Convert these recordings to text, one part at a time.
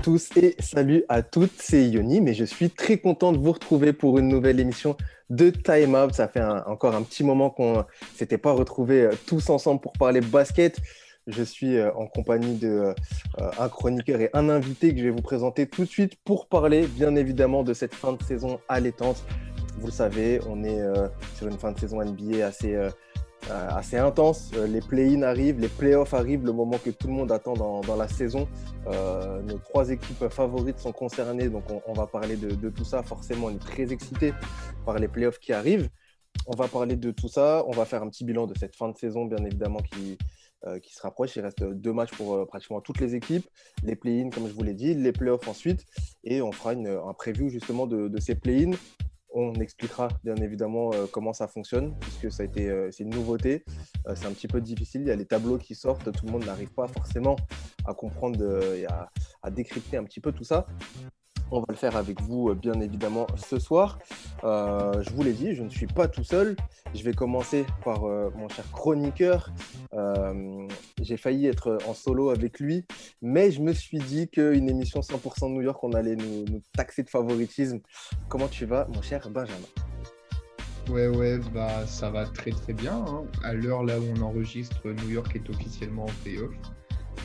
tous et salut à toutes, c'est Yoni, mais je suis très content de vous retrouver pour une nouvelle émission de Time Out. Ça fait encore un petit moment qu'on s'était pas retrouvés euh, tous ensemble pour parler basket. Je suis euh, en compagnie de euh, un chroniqueur et un invité que je vais vous présenter tout de suite pour parler bien évidemment de cette fin de saison allaitante. Vous le savez, on est sur une fin de saison NBA assez euh, assez intense. Euh, les play-in arrivent, les play-offs arrivent, le moment que tout le monde attend dans, la saison. Euh, nos trois équipes favorites sont concernées, donc on, va parler de, tout ça. Forcément, on est très excité par les play-offs qui arrivent. On va parler de tout ça. On va faire un petit bilan de cette fin de saison, bien évidemment, qui, qui se rapproche. Il reste deux matchs pour pratiquement toutes les équipes. Les play-in, comme je vous l'ai dit, les play-offs ensuite. Et on fera un preview justement de, de ces play-in. On expliquera bien évidemment euh, comment ça fonctionne, puisque euh, c'est une nouveauté. Euh, c'est un petit peu difficile. Il y a les tableaux qui sortent, tout le monde n'arrive pas forcément à comprendre et à, décrypter un petit peu tout ça. On va le faire avec vous, euh, bien évidemment, ce soir. Euh, je vous l'ai dit, je ne suis pas tout seul. Je vais commencer par euh, mon cher chroniqueur. J'ai failli être en solo avec lui, mais je me suis dit qu'une émission 100% New York, on allait nous, taxer de favoritisme. Comment tu vas, mon cher Benjamin? Ouais, ouais, bah, ça va très très bien. Hein. À l'heure là où on enregistre, New York est officiellement en playoff.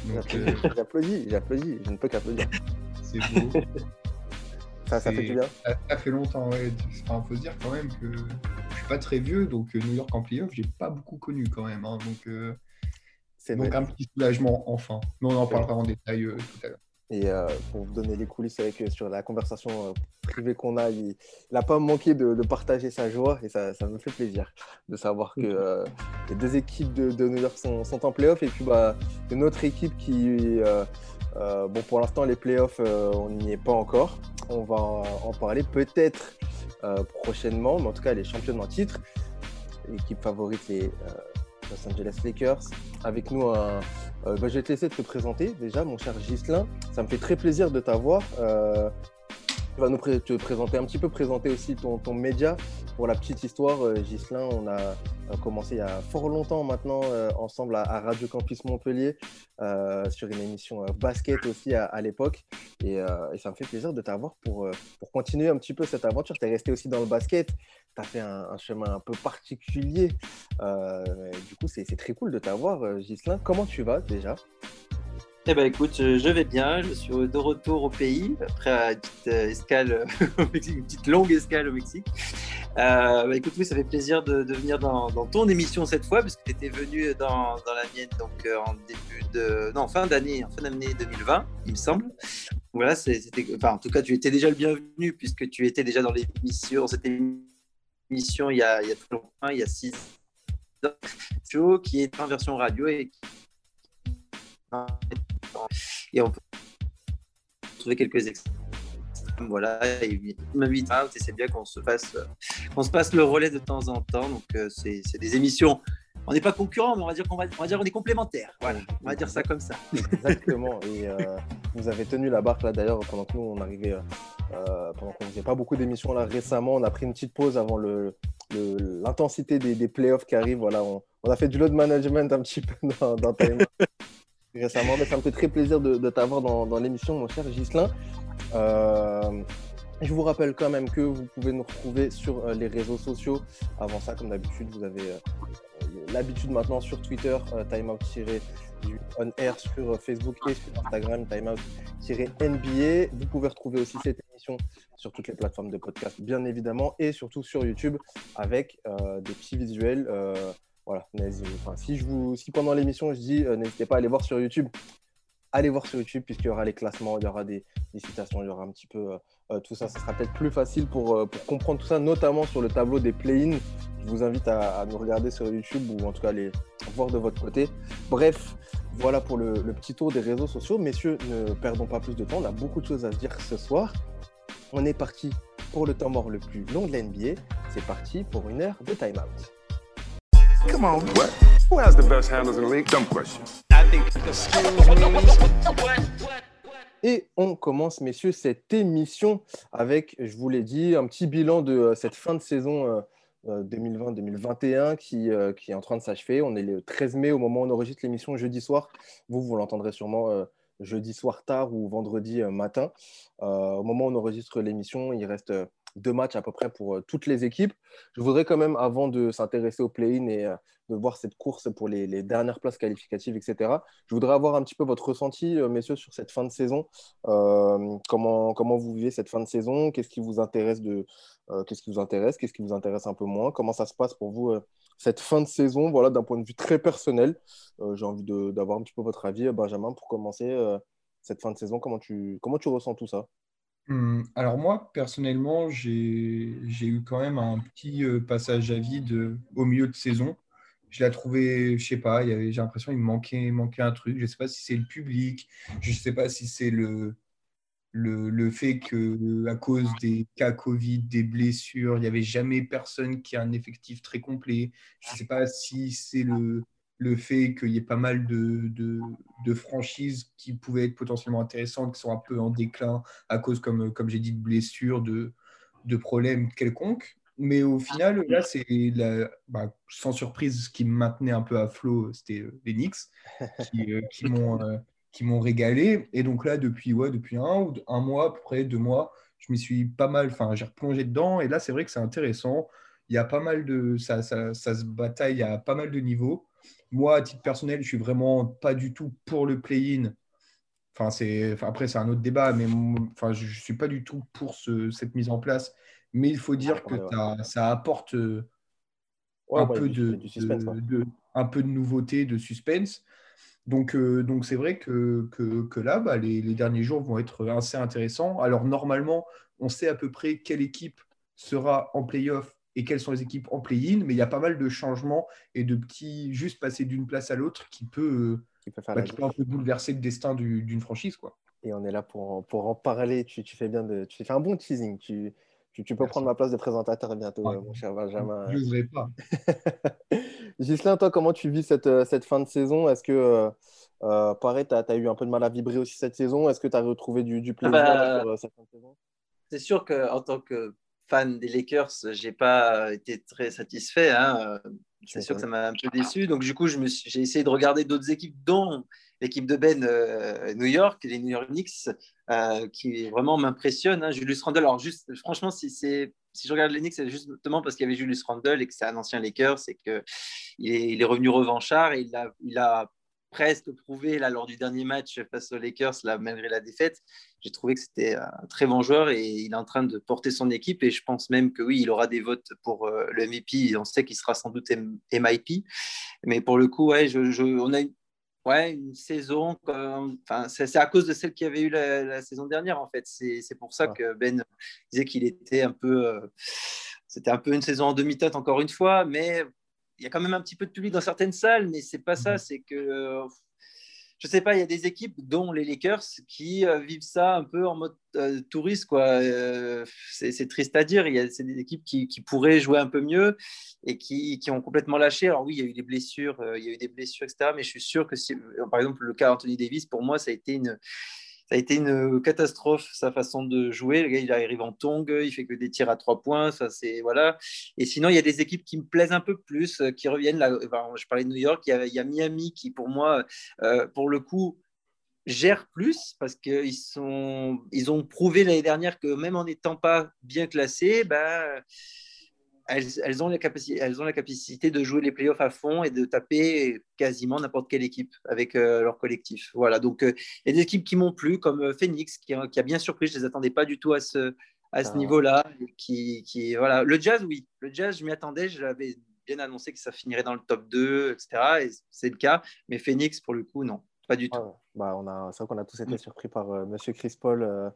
J'applaudis, j'applaudis, je ne peux qu'applaudir. C'est beau. Ça, fait du bien. Ça, fait longtemps, ouais. Enfin, faut se dire quand même que je suis pas très vieux, donc euh, New York en playoff, j'ai pas beaucoup connu quand même. Hein, donc, euh, c'est donc un petit soulagement enfin. Mais on en parlera en détail euh, tout à l'heure. Et pour vous donner les coulisses avec, sur la conversation privée qu'on a, il n'a pas manqué de, partager sa joie et ça, ça, me fait plaisir de savoir que les deux équipes de, New York sont, sont, en playoff et puis bah, une autre équipe qui euh, bon, pour l'instant, les playoffs, euh, on n'y est pas encore. On va en parler peut-être euh, prochainement, mais en tout cas, les champions en titre. L'équipe favorite, les Los Angeles Lakers. Avec nous, bah, je vais te laisser te présenter déjà, mon cher Gislin. Ça me fait très plaisir de t'avoir. Tu vas nous te présenter un petit peu, présenter aussi ton, ton média. Pour la petite histoire, euh, Gislin, on a commencé il y a fort longtemps maintenant euh, ensemble à, Radio Campus Montpellier euh, sur une émission basket aussi à, l'époque. Et, ça me fait plaisir de t'avoir pour, pour continuer un petit peu cette aventure. Tu es resté aussi dans le basket, tu as fait un, un, chemin un peu particulier. du coup, c'est très cool de t'avoir, Gislin. Comment tu vas déjà? Eh ben écoute, je vais bien, je suis de retour au pays après une petite euh, escale au Mexique, une petite longue escale au Mexique. Euh, bah, écoute, oui, ça fait plaisir de, venir dans, ton émission cette fois, parce que tu étais venu dans, la mienne donc euh, en début de, non, fin d'année, fin d'année 2020, il me semble. Voilà, c'était, en tout cas, tu étais déjà le bienvenu puisque tu étais déjà dans l'émission, cette émission il y a, il y a il y a six ans, qui est en version radio et et on peut trouver quelques extraits. Voilà, il m'invite et c'est bien qu'on se fasse, qu'on se passe le relais de temps en temps. Donc, euh, c'est des émissions. On n'est pas concurrents, mais on va dire qu'on va, on va dire on est complémentaires. Voilà, on va dire ça comme ça. Exactement. Et euh, vous avez tenu la barque là d'ailleurs pendant que nous on arrivait, euh, pendant qu'on faisait pas beaucoup d'émissions là récemment. On a pris une petite pause avant le l'intensité des, des, playoffs qui arrivent. Voilà, on, a fait du load management un petit peu dans, dans Time récemment. Mais ça me fait très plaisir de, t'avoir dans, l'émission, mon cher Gislin. Euh, je vous rappelle quand même que vous pouvez nous retrouver sur euh, les réseaux sociaux. Avant ça, comme d'habitude, vous avez euh, l'habitude maintenant sur Twitter, timeout-on air sur Facebook et sur Instagram, timeout-nba. Vous pouvez retrouver aussi cette émission sur toutes les plateformes de podcast, bien évidemment, et surtout sur YouTube avec des petits visuels voilà, si, je vous, si pendant l'émission je dis euh, n'hésitez pas à aller voir sur YouTube, allez voir sur YouTube puisqu'il y aura les classements, il y aura des, citations, il y aura un petit peu euh, euh, tout ça. Ça sera peut-être plus facile pour, comprendre tout ça, notamment sur le tableau des play-ins. Je vous invite à, nous regarder sur YouTube ou en tout cas aller voir de votre côté. Bref, voilà pour le, petit tour des réseaux sociaux. Messieurs, ne perdons pas plus de temps. On a beaucoup de choses à dire ce soir. On est parti pour le temps mort le plus long de l'NBA. C'est parti pour une heure de time-out. Come on, what? Who has the best handles in the league? Dumb question. I think Et on commence, messieurs, cette émission avec, je vous l'ai dit, un petit bilan de euh, cette fin de saison 2020-2021 euh, qui, euh, qui, est en train de s'achever. On est le 13 mai au moment où on enregistre l'émission jeudi soir. Vous, vous l'entendrez sûrement jeudi soir tard ou vendredi matin. au moment où on enregistre l'émission, il reste deux matchs à peu près pour toutes les équipes. Je voudrais quand même, avant de s'intéresser au play-in et de voir cette course pour les, dernières places qualificatives, etc., je voudrais avoir un petit peu votre ressenti, messieurs, sur cette fin de saison. comment, comment vous vivez cette fin de saison? Qu'est-ce qui vous intéresse de, Qu'est-ce qui vous intéresse? Qu'est-ce qui vous intéresse un peu moins? Comment ça se passe pour vous cette fin de saison, voilà, d'un point de vue très personnel J'ai envie d'avoir un petit peu votre avis, Benjamin, pour commencer cette fin de saison. Comment tu, comment tu ressens tout ça? Hum, alors moi, personnellement, j'ai eu quand même un petit passage à vide au milieu de saison. Je l'ai trouvé, je sais pas, j'ai l'impression qu'il manquait, manquait un truc. Je ne sais pas si c'est le public, je ne sais pas si c'est le, le, le, fait que à cause des cas Covid, des blessures, il n'y avait jamais personne qui a un effectif très complet. Je ne sais pas si c'est le, le fait qu'il y ait pas mal de, de, franchises qui pouvaient être potentiellement intéressantes, qui sont un peu en déclin à cause, comme, comme j'ai dit, de blessures, de, de problèmes quelconques. Mais au final, là, c'est bah, sans surprise, ce qui me maintenait un peu à flot, c'était euh, les Knicks, qui, euh, qui m'ont euh, qui m'ont régalé. Et donc là, depuis, ouais, depuis un, un mois, à peu près deux mois, je m'y suis pas mal, enfin, j'ai replongé dedans. Et là, c'est vrai que c'est intéressant. Il y a pas mal de. Ça, ça, ça se bataille à pas mal de niveaux. Moi, à titre personnel, je suis vraiment pas du tout pour le play-in. Enfin, c'est, après, c'est un autre débat, mais enfin, je ne suis pas du tout pour cette mise en place. Mais il faut dire que ça apporte euh, un, peu de, un peu de nouveauté, de suspense. Donc, euh, donc c'est vrai que, que, là, bah, les, les, derniers jours vont être assez intéressants. Alors, normalement, on sait à peu près quelle équipe sera en playoff et quelles sont les équipes en play-in, mais il y a pas mal de changements et de petits, juste passer d'une place à l'autre qui peut, qui peut, bah, un peu bouleverser le destin d'une franchise. Quoi. Et on est là pour, pour en parler. Tu, tu, fais bien de, tu fais un bon teasing. Tu, tu, peux prendre ma place de présentateur bientôt, mon cher Benjamin. Je n'oserais pas. Gislain, toi, comment tu vis cette, euh, cette fin de saison? Est-ce que, euh, euh pareil, tu as, eu un peu de mal à vibrer aussi cette saison? Est-ce que tu as retrouvé du, du plaisir ah bah, sur cette fin de saison? C'est sûr qu'en tant que fan des Lakers, j'ai pas été très satisfait. Hein. C'est sûr que ça m'a un peu déçu. Donc, du coup, j'ai essayé de regarder d'autres équipes, dont l'équipe de Ben euh, New York, les New York Knicks, euh, qui vraiment m'impressionne. Hein. Julius Randle, alors juste, franchement, si, si je regarde les Knicks, c'est justement parce qu'il y avait Julius Randle et que c'est un ancien Lakers et qu'il est, il est revenu revanchard et il a, il a presque prouvé là, lors du dernier match face aux Lakers, là, malgré la défaite. J'ai trouvé que c'était un très bon joueur et il est en train de porter son équipe. Et je pense même que oui, il aura des votes pour euh, le MVP. On sait qu'il sera sans doute MIP. Mais pour le coup, ouais, je, on a une, ouais, une saison. Enfin, c'est à cause de celle qu'il y avait eu la, saison dernière, en fait. C'est pour ça que Ben disait qu'il était un peu. Euh, c'était un peu une saison en demi-teinte, encore une fois. Mais il y a quand même un petit peu de public dans certaines salles, mais c'est pas ça. Mhm. C'est que, euh, je sais pas, il y a des équipes, dont les Lakers, qui euh, vivent ça un peu en mode euh, touriste. quoi. c'est triste à dire. Il y a des équipes qui, qui, pourraient jouer un peu mieux et qui, qui, ont complètement lâché. Alors oui, il y a eu des blessures, il y a eu des blessures, etc. Mais je suis sûr que si, par exemple, le cas Anthony Davis, pour moi, ça a été une ça a été une catastrophe sa façon de jouer. Le il arrive en tong, il fait que des tirs à trois points. Ça, c'est voilà. Et sinon, il y a des équipes qui me plaisent un peu plus, euh, qui reviennent. Là, je parlais de New York. Il y a, Miami qui, pour moi, euh, pour le coup, gère plus parce qu'ils sont, ils ont prouvé l'année dernière que même en n'étant pas bien classés, ben elles, ont la capacité, elles ont la capacité de jouer les playoffs à fond et de taper quasiment n'importe quelle équipe avec euh, leur collectif. Voilà, donc euh, il y a des équipes qui m'ont plu, comme euh, Phoenix, qui, a bien surpris, je ne les attendais pas du tout à ce, à ce niveau-là. Qui, qui, voilà. Le jazz, oui, le jazz, je m'y attendais, j'avais bien annoncé que ça finirait dans le top 2, etc. Et c'est le cas, mais Phoenix, pour le coup, non, pas du tout. bah, on a, c'est vrai qu'on a tous été mm. surpris par Monsieur Chris Paul,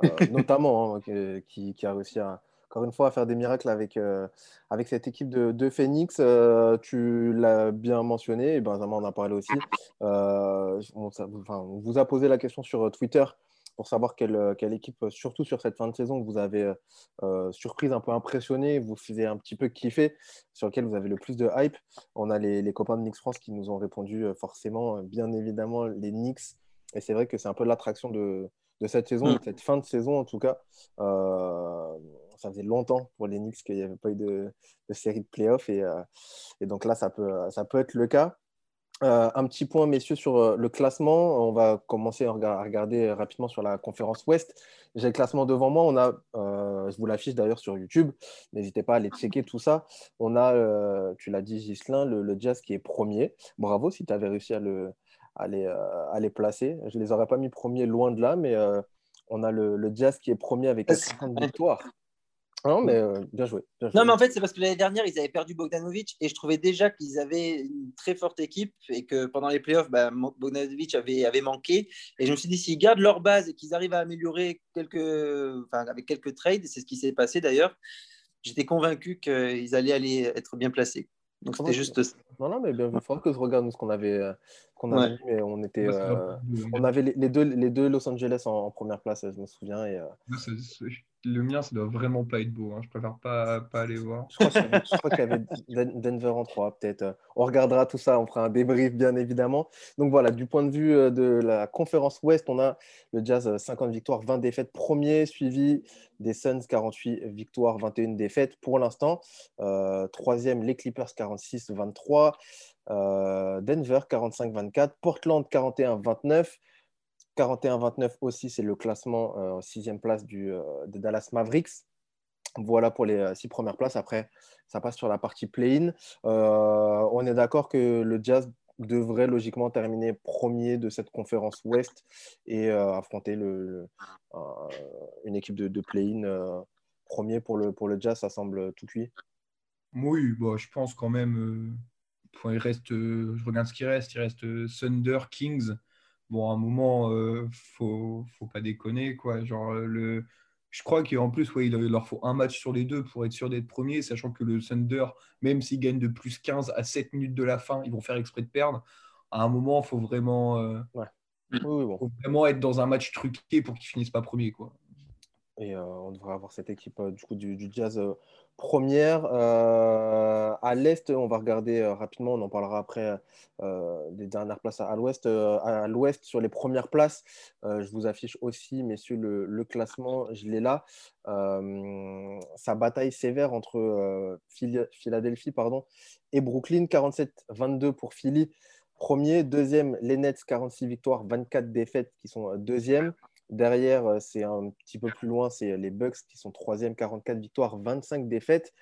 notamment, hein, qui, qui, a réussi à encore une fois, à faire des miracles avec, euh, avec cette équipe de, de Phoenix. Euh, tu l'as bien mentionné, et Benjamin en a parlé aussi. Euh, on, vous a posé la question sur Twitter pour savoir quelle, quelle, équipe, surtout sur cette fin de saison, vous avez surprise, un peu impressionné, vous faisiez un petit peu kiffer, sur lequel vous avez le plus de hype. On a les, les copains de Knicks France qui nous ont répondu forcément, bien évidemment, les Knicks. Et c'est vrai que c'est un peu l'attraction de, de cette saison, de mm. cette fin de saison en tout cas. Ça faisait longtemps pour les Knicks qu'il n'y avait pas eu de, série de playoffs et, et, donc là, ça peut, ça peut être le cas. Euh, un petit point, messieurs, sur euh, le classement. On va commencer à regarder rapidement sur la conférence Ouest. J'ai le classement devant moi. On a, euh, je vous l'affiche d'ailleurs sur YouTube. N'hésitez pas à aller checker tout ça. On a, tu l'as dit, Gislin, le, Jazz qui est premier. Bravo si tu avais réussi à, le, les, placer. Je ne les aurais pas mis premier loin de là, mais on a le, le, Jazz qui est premier avec 50 victoires. Non, mais euh, bien, joué, Non, mais en fait, c'est parce que l'année dernière, ils avaient perdu Bogdanovic et je trouvais déjà qu'ils avaient une très forte équipe et que pendant les playoffs, bah, Bogdanovic avait, avait manqué. Et je me suis dit, s'ils gardent leur base et qu'ils arrivent à améliorer quelques, enfin, avec quelques trades, c'est ce qui s'est passé d'ailleurs, j'étais convaincu qu'ils allaient aller être bien placés. Donc c'était juste ça. Non, non, mais bien, il faudra que je regarde ce qu'on avait, euh, qu'on avait mais on était, euh, on avait les, deux, les deux Los Angeles en, première place, je me souviens. Et, le mien, ça doit vraiment pas être beau. Hein. Je préfère pas, pas aller voir. Je crois, qu'il y avait Denver en 3, peut-être. On regardera tout ça, on fera un débrief, bien évidemment. Donc voilà, du point de vue euh, de la conférence Ouest, on a le Jazz 50 euh, victoires, 20 défaites, premier, suivi des Suns 48 victoires, 21 défaites pour l'instant. Euh, troisième, les Clippers 46, 23. Denver 45-24, Portland 41-29, 41-29 aussi, c'est le classement euh, sixième place du, euh, Dallas Mavericks. Voilà pour les euh, six premières places. Après, ça passe sur la partie play-in. on est d'accord que le Jazz devrait logiquement terminer premier de cette conférence Ouest et affronter le, une équipe de, play-in premier pour le, Jazz. Ça semble tout cuit. Oui, bon, je pense quand même. Il reste, je regarde ce qui reste. Il reste Thunder, Kings bon, à un moment, euh, faut, faut pas déconner, quoi. Genre, euh, le, je crois qu'en plus, ouais, il leur faut un match sur les deux pour être sûr d'être premier, sachant que le Thunder, même s'ils gagnent de plus 15 à 7 minutes de la fin, ils vont faire exprès de perdre. À un moment, il faut vraiment, euh, faut vraiment être dans un match truqué pour qu'ils finissent pas premier, quoi. Et euh, on devrait avoir cette équipe du coup du, du Jazz première. Euh, à l'Est, on va regarder euh, rapidement, on en parlera après euh, des dernières places à, l'Ouest. à l'Ouest, sur les premières places, je vous affiche aussi, messieurs, le, classement, je l'ai là. sa bataille sévère entre Philadelphie et Brooklyn, 47-22 pour Philly. Premier, deuxième, les Nets, 46 victoires, 24 défaites qui sont deuxième. Derrière, euh, c'est un petit peu plus loin, c'est les Bucks qui sont troisième, 44 victoires, 25 défaites.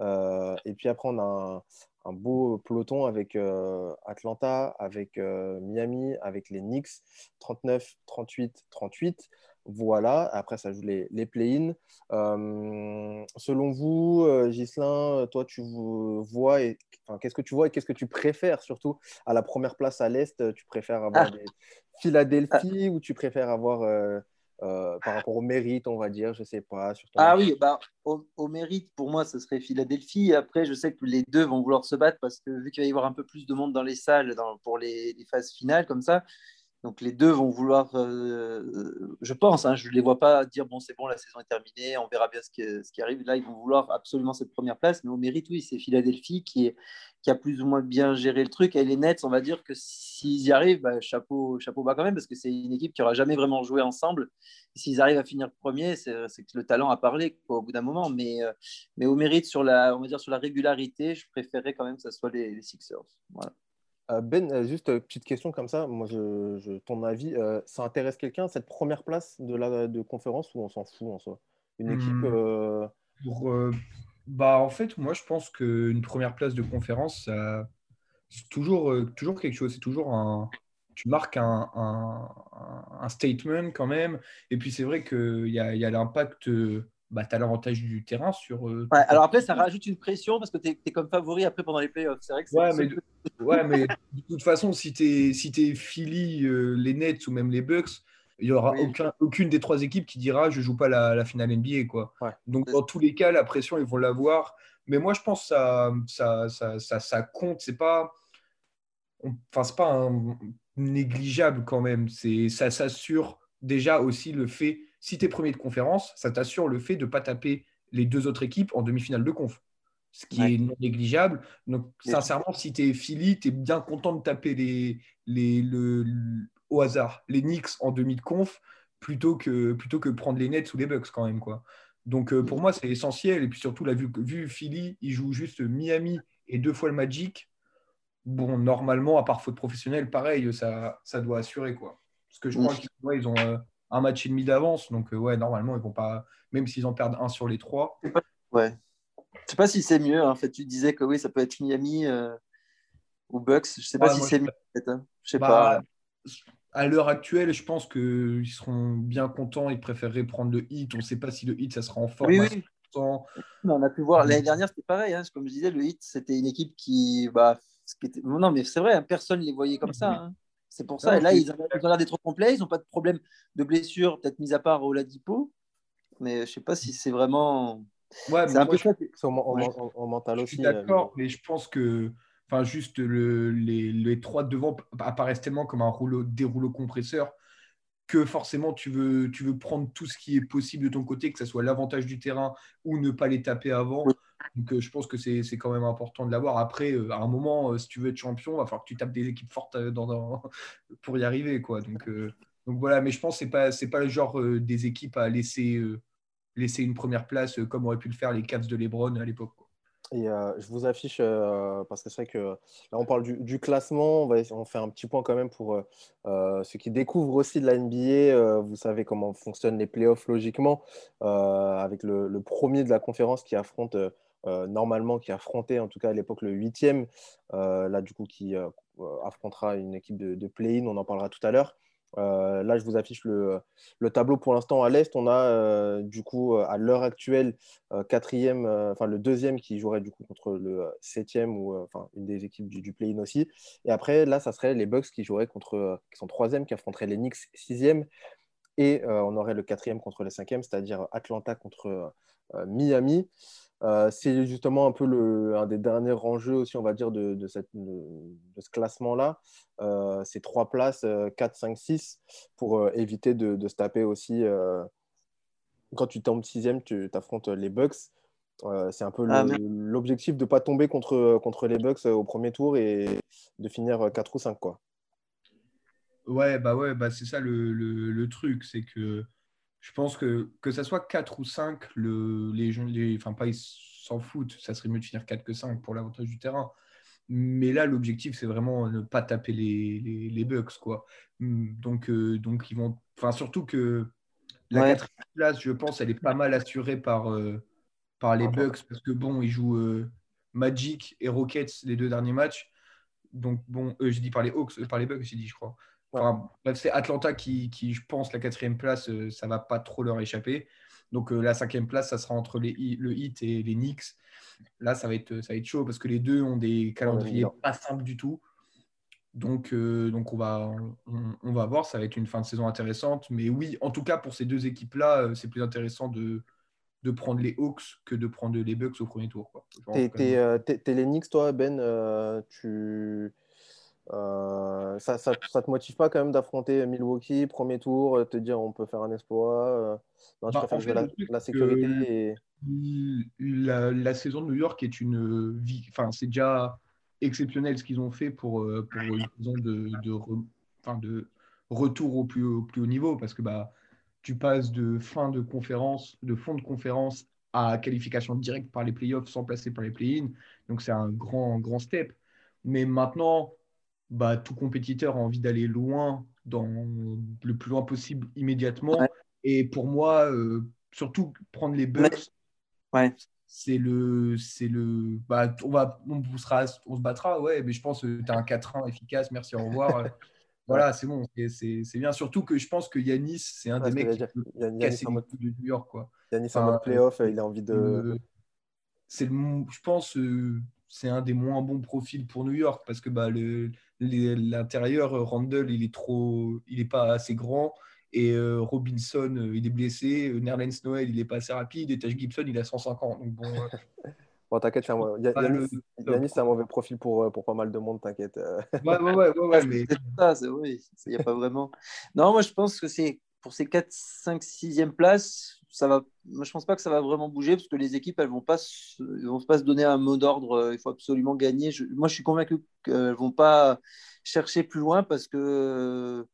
Euh, et puis après, on a un, beau peloton avec euh, Atlanta, avec Miami, avec les Knicks, 39, 38, 38. Voilà, après ça joue les, les play-in. selon vous, Gislin, toi tu vois, qu'est-ce que tu vois et qu'est-ce que tu préfères surtout à la première place à l'Est Tu préfères avoir ah. des Philadelphie ou tu préfères avoir par rapport au mérite, on va dire, je sais pas. ah oui, bah, au, mérite, pour moi, ce serait Philadelphie. Après, je sais que les deux vont vouloir se battre parce que vu qu'il va y avoir un peu plus de monde dans les salles pour les, les, phases finales comme ça, donc les deux vont vouloir, euh, je pense, hein, je ne les vois pas dire bon c'est bon la saison est terminée, on verra bien ce qui, arrive. Là ils vont vouloir absolument cette première place, mais au mérite oui c'est Philadelphie qui, a plus ou moins bien géré le truc. Et les Nets on va dire que s'ils y arrivent, bah, chapeau, chapeau bas quand même parce que c'est une équipe qui aura jamais vraiment joué ensemble. S'ils arrivent à finir premier, c'est que le talent a parlé au bout d'un moment. Mais, euh, au mérite sur la, on va dire sur la régularité, je préférerais quand même que ce soit les, les Sixers. Euh, ben, euh, juste une euh, petite question comme ça, moi, je, ton avis, ça intéresse quelqu'un, cette première place de la de conférence, ou on s'en fout en soi? Une équipe. Hmm. Pour, bah, en fait, moi, je pense qu'une première place de conférence, c'est toujours, toujours quelque chose. C'est toujours un. Tu marques un, un, statement quand même. Et puis, c'est vrai qu'il y a, y a l'impact bah, tu as l'avantage du terrain sur. Euh, alors après, ça rajoute une pression parce que tu es, comme favori après pendant les playoffs. C'est vrai que ouais, mais, ouais, mais de toute façon, si tu es, si es Philly, euh, les Nets ou même les Bucks, il n'y aura aucun, aucune des trois équipes qui dira je joue pas la, la finale NBA. Quoi. Donc, dans tous les cas, la pression, ils vont l'avoir. Mais moi, je pense que ça, ça, ça, ça, ça compte. C'est pas. Enfin, c'est pas un négligeable quand même. Ça s'assure déjà aussi le fait si tu es premier de conférence, ça t'assure le fait de ne pas taper les deux autres équipes en demi-finale de conf. Ce qui est non négligeable. Donc, sincèrement, si tu es Philly, tu es bien content de taper les, les, le, au hasard les Knicks en demi de conf plutôt que, plutôt que prendre les Nets ou les Bucks quand même. Quoi. Donc euh, pour moi, c'est essentiel. Et puis surtout, la vue, vu Philly, il joue juste Miami et deux fois le Magic. Bon, normalement, à part faute professionnelle, pareil, ça, ça doit assurer. quoi. Parce que je crois qu'ils ils ont euh, un match et demi d'avance. Donc ouais, normalement, ils vont pas, même s'ils en perdent un sur les trois. Ouais. Je sais pas si c'est mieux. Hein. En fait, tu disais que oui, ça peut être Miami ou Bucks. Je sais pas si c'est mieux. Hein. Je sais bah, pas à l'heure actuelle, je pense qu'ils seront bien contents. Ils préféreraient prendre le hit. On ne sait pas si le hit, ça sera en forme. Oui, oui. On a pu voir l'année dernière, c'était pareil. Hein. Comme je disais, le hit, c'était une équipe qui. Bah, Non, mais c'est vrai, hein, personne ne les voyait comme ça. C'est pour ça. et là, ils ont, l'air d'être complets. Ils n'ont pas de problème de blessure, peut-être mis à part au Ladipo. Mais je ne sais pas si c'est vraiment. Ouais, c'est un peu ça. En, mental aussi. Je suis euh, d'accord, mais je pense que Enfin, juste le, les, les, trois devant apparaissent tellement comme un rouleau, des rouleaux compresseurs que forcément tu veux, tu veux prendre tout ce qui est possible de ton côté, que ce soit l'avantage du terrain ou ne pas les taper avant. Donc euh, je pense que c'est quand même important de l'avoir. Après, euh, à un moment, euh, si tu veux être champion, il va falloir que tu tapes des équipes fortes pour y arriver. Quoi. Donc, donc voilà, mais je pense que ce n'est pas, le genre des équipes à laisser, laisser une première place comme auraient pu le faire les Cavs de Lebron à l'époque. Et je vous affiche, parce que c'est vrai que là, on parle du, classement, on, va, on fait un petit point quand même pour ceux qui découvrent aussi de la NBA. vous savez comment fonctionnent les playoffs logiquement, avec le, premier de la conférence qui affronte, normalement, qui affrontait en tout cas à l'époque le huitième, là du coup qui affrontera une équipe de, de play-in, on en parlera tout à l'heure. Euh, là, je vous affiche le, tableau pour l'instant à l'Est. On a euh, du coup à l'heure actuelle quatrième, enfin le deuxième qui jouerait du coup contre le septième ou enfin une des équipes du, play-in aussi. Et après, là, ça serait les Bucks qui joueraient contre, qui sont troisième, qui affronteraient les Knicks sixième. Et on aurait le quatrième contre le cinquième, c'est-à-dire Atlanta contre Miami. Euh, c'est justement un peu le, un des derniers enjeux aussi, on va dire, de, de, cette, de, ce classement-là. Euh, ces trois places, 4, 5, 6, pour euh, éviter de, se taper aussi. quand tu tombes sixième, tu affrontes les Bucks. c'est un peu ah, l'objectif de ne pas tomber contre, contre les Bucks au premier tour et de finir 4 ou 5. Quoi. Ouais, bah ouais, bah c'est ça le, le, le truc, c'est que je pense que que ça soit 4 ou 5, le, les gens, enfin pas ils s'en foutent, ça serait mieux de finir 4 que 5 pour l'avantage du terrain. Mais là, l'objectif, c'est vraiment ne pas taper les, les, les Bucks. Quoi. Hmm, donc, euh, donc, ils vont. Enfin, surtout que la quatrième place, je pense, elle est pas mal assurée par, euh, par les Bucks parce que bon, ils jouent euh, Magic et Rockets les deux derniers matchs. Donc, bon, j'ai dit par les Hawks, par les Bucks, j'ai dit, je crois c'est Atlanta qui, qui, je pense, la quatrième place, euh, ça va pas trop leur échapper. Donc euh, la cinquième place, ça sera entre les, le Heat et les Knicks. Là, ça va, être, ça va être chaud parce que les deux ont des calendriers pas simples du tout. Donc, euh, donc on, va, on, va voir, ça va être une fin de saison intéressante. Mais oui, en tout cas, pour ces deux équipes-là, c'est plus intéressant de, de prendre les Hawks que de prendre les Bucks au premier tour. T'es les Knicks, toi, Ben tu euh, ça, ça, ça, te motive pas quand même d'affronter Milwaukee, premier tour, euh, te dire on peut faire un exploit euh, Non, je bah, préfère jouer la, sécurité. La, saison de New York est une vie. Enfin, c'est déjà exceptionnel ce qu'ils ont fait pour, pour une saison de, de, enfin, de retour au plus, plus haut niveau parce que bah, tu passes de fin de conférence, de fond de conférence à qualification directe par les playoffs sans passer par les play-in. Donc, c'est un grand, grand step. Mais maintenant, bah, tout compétiteur a envie d'aller loin, dans le plus loin possible immédiatement. Et pour moi, euh, surtout prendre les Bucks, ouais. c'est le. c'est le bah, on, va, on, sera, on se battra, ouais, mais je pense que tu as un 4-1 efficace, merci, au revoir. voilà, c'est bon, c'est bien. Surtout que je pense que Yanis, c'est un des mecs qui casser mode... de New York. Quoi. Yanis en mode playoff, il a envie de. c'est le, je pense, euh, c'est un des moins bons profils pour New York parce que bah, l'intérieur, euh, Randall, il est trop, il est pas assez grand. Et euh, Robinson, euh, il est blessé. Nerlens Noël, il est pas assez rapide. Et Taj Gibson, il a 150. Donc bon. bon, t'inquiète, Yannis, c'est un mauvais profil pour, pour pas mal de monde, t'inquiète. ouais, ouais, ouais, ouais, mais. ça, c'est oui. Il n'y a pas vraiment. Non, moi, je pense que c'est pour ces 4, 5, 6e places, ça va, moi, je pense pas que ça va vraiment bouger parce que les équipes, elles vont pas, se, vont pas se donner un mot d'ordre. Euh, il faut absolument gagner. moi, je suis convaincu qu'elles vont pas chercher plus loin parce que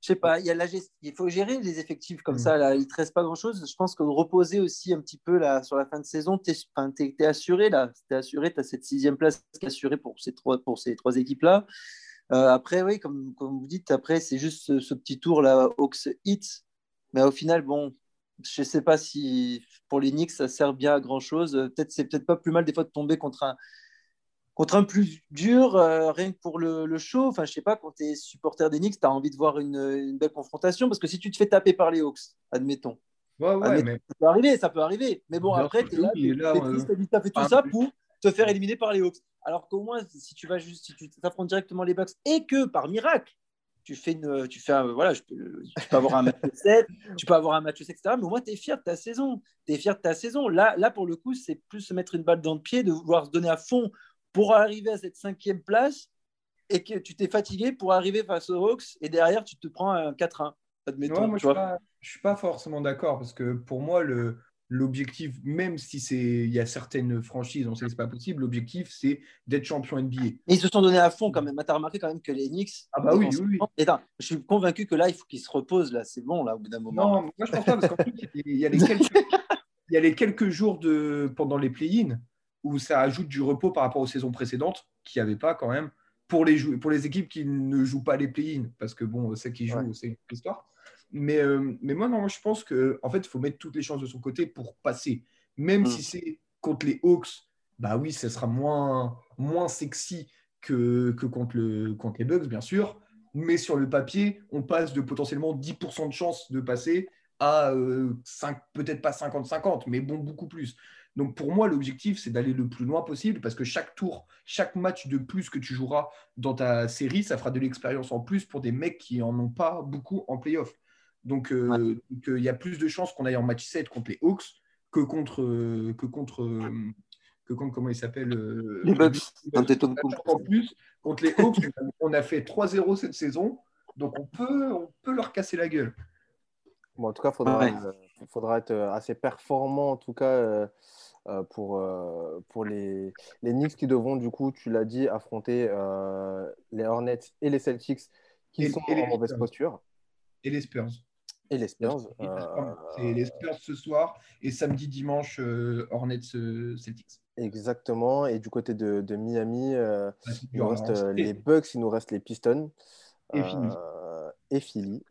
je sais pas, il, y a la il faut gérer les effectifs comme mm. ça. Là. Il ne te reste pas grand-chose. Je pense que reposer aussi un petit peu là, sur la fin de saison, tu es, assuré. Tu es assuré, tu as cette sixième place assurée pour ces trois, pour ces trois équipes-là. Euh, après, oui, comme, comme vous dites, après, c'est juste ce, petit tour là, Hawks Hits. Mais au final, bon, je ne sais pas si pour les Knicks, ça sert bien à grand-chose. Peut-être c'est peut-être pas plus mal des fois de tomber contre un, contre un plus dur, euh, rien que pour le, le, show. Enfin, je sais pas, quand tu es supporter des Knicks, tu as envie de voir une, belle confrontation. Parce que si tu te fais taper par les Hawks, admettons. Ouais, ouais, mais... Ça peut arriver, ça peut arriver. Mais bon, après, tu es là, tu as fait tout ça pour te faire éliminer par les Hawks. Alors qu'au moins, si tu vas juste, si tu t'affrontes directement les Bucks et que par miracle, tu fais une, tu fais un, voilà, tu peux avoir un match 7, tu peux avoir un match 7, etc. Mais au moins, tu es fier de ta saison. Tu es fier de ta saison. Là, là, pour le coup, c'est plus se mettre une balle dans le pied, de vouloir se donner à fond pour arriver à cette cinquième place et que tu t'es fatigué pour arriver face aux Hawks et derrière tu te prends un 4-1. Admettons, moi, je ne suis, pas forcément d'accord parce que pour moi, le, l'objectif, même si c'est il y a certaines franchises, on sait que c'est pas possible, l'objectif c'est d'être champion NBA. Et ils se sont donnés à fond quand même. Tu as remarqué quand même que les Knicks. Ah bah oui, oui, je suis convaincu que là, il faut qu'ils se reposent là. C'est bon là au bout d'un moment. Non, moi je pense pas parce qu'en plus il y a les quelques, il y a les quelques jours de pendant les play-ins où ça ajoute du repos par rapport aux saisons précédentes, qui n'y avait pas quand même, pour les, pour les équipes qui ne jouent pas les play-in, parce que bon, celles qui jouent, c'est une histoire. Mais, euh, mais moi, non, je pense qu'en en fait, il faut mettre toutes les chances de son côté pour passer. Même mm. si c'est contre les Hawks, bah oui, ça sera moins, moins sexy que, que contre, le, contre les Bucks, bien sûr. Mais sur le papier, on passe de potentiellement 10% de chance de passer à euh, peut-être pas 50-50, mais bon, beaucoup plus. Donc pour moi, l'objectif, c'est d'aller le plus loin possible parce que chaque tour, chaque match de plus que tu joueras dans ta série, ça fera de l'expérience en plus pour des mecs qui n'en ont pas beaucoup en playoff. Donc euh, il y a plus de chances qu'on aille en match 7 contre les Hawks que contre, que contre, que contre comment il s'appelle euh, Les Bucks. En plus, contre les Hawks, on a fait 3-0 cette saison. Donc on peut, on peut leur casser la gueule. Bon, en tout cas, il faudra, faudra, être assez performant, en tout cas, euh, pour, euh, pour les, les Knicks qui devront, du coup, tu l'as dit, affronter euh, les Hornets et les Celtics qui sont en mauvaise posture. Et les Spurs. Et les Spurs. C'est les Spurs ce soir et samedi, dimanche, Hornets Celtics. Exactement. Et du côté de, de Miami, il nous reste les Bucks, il nous reste les Pistons. Et Philly. et Philly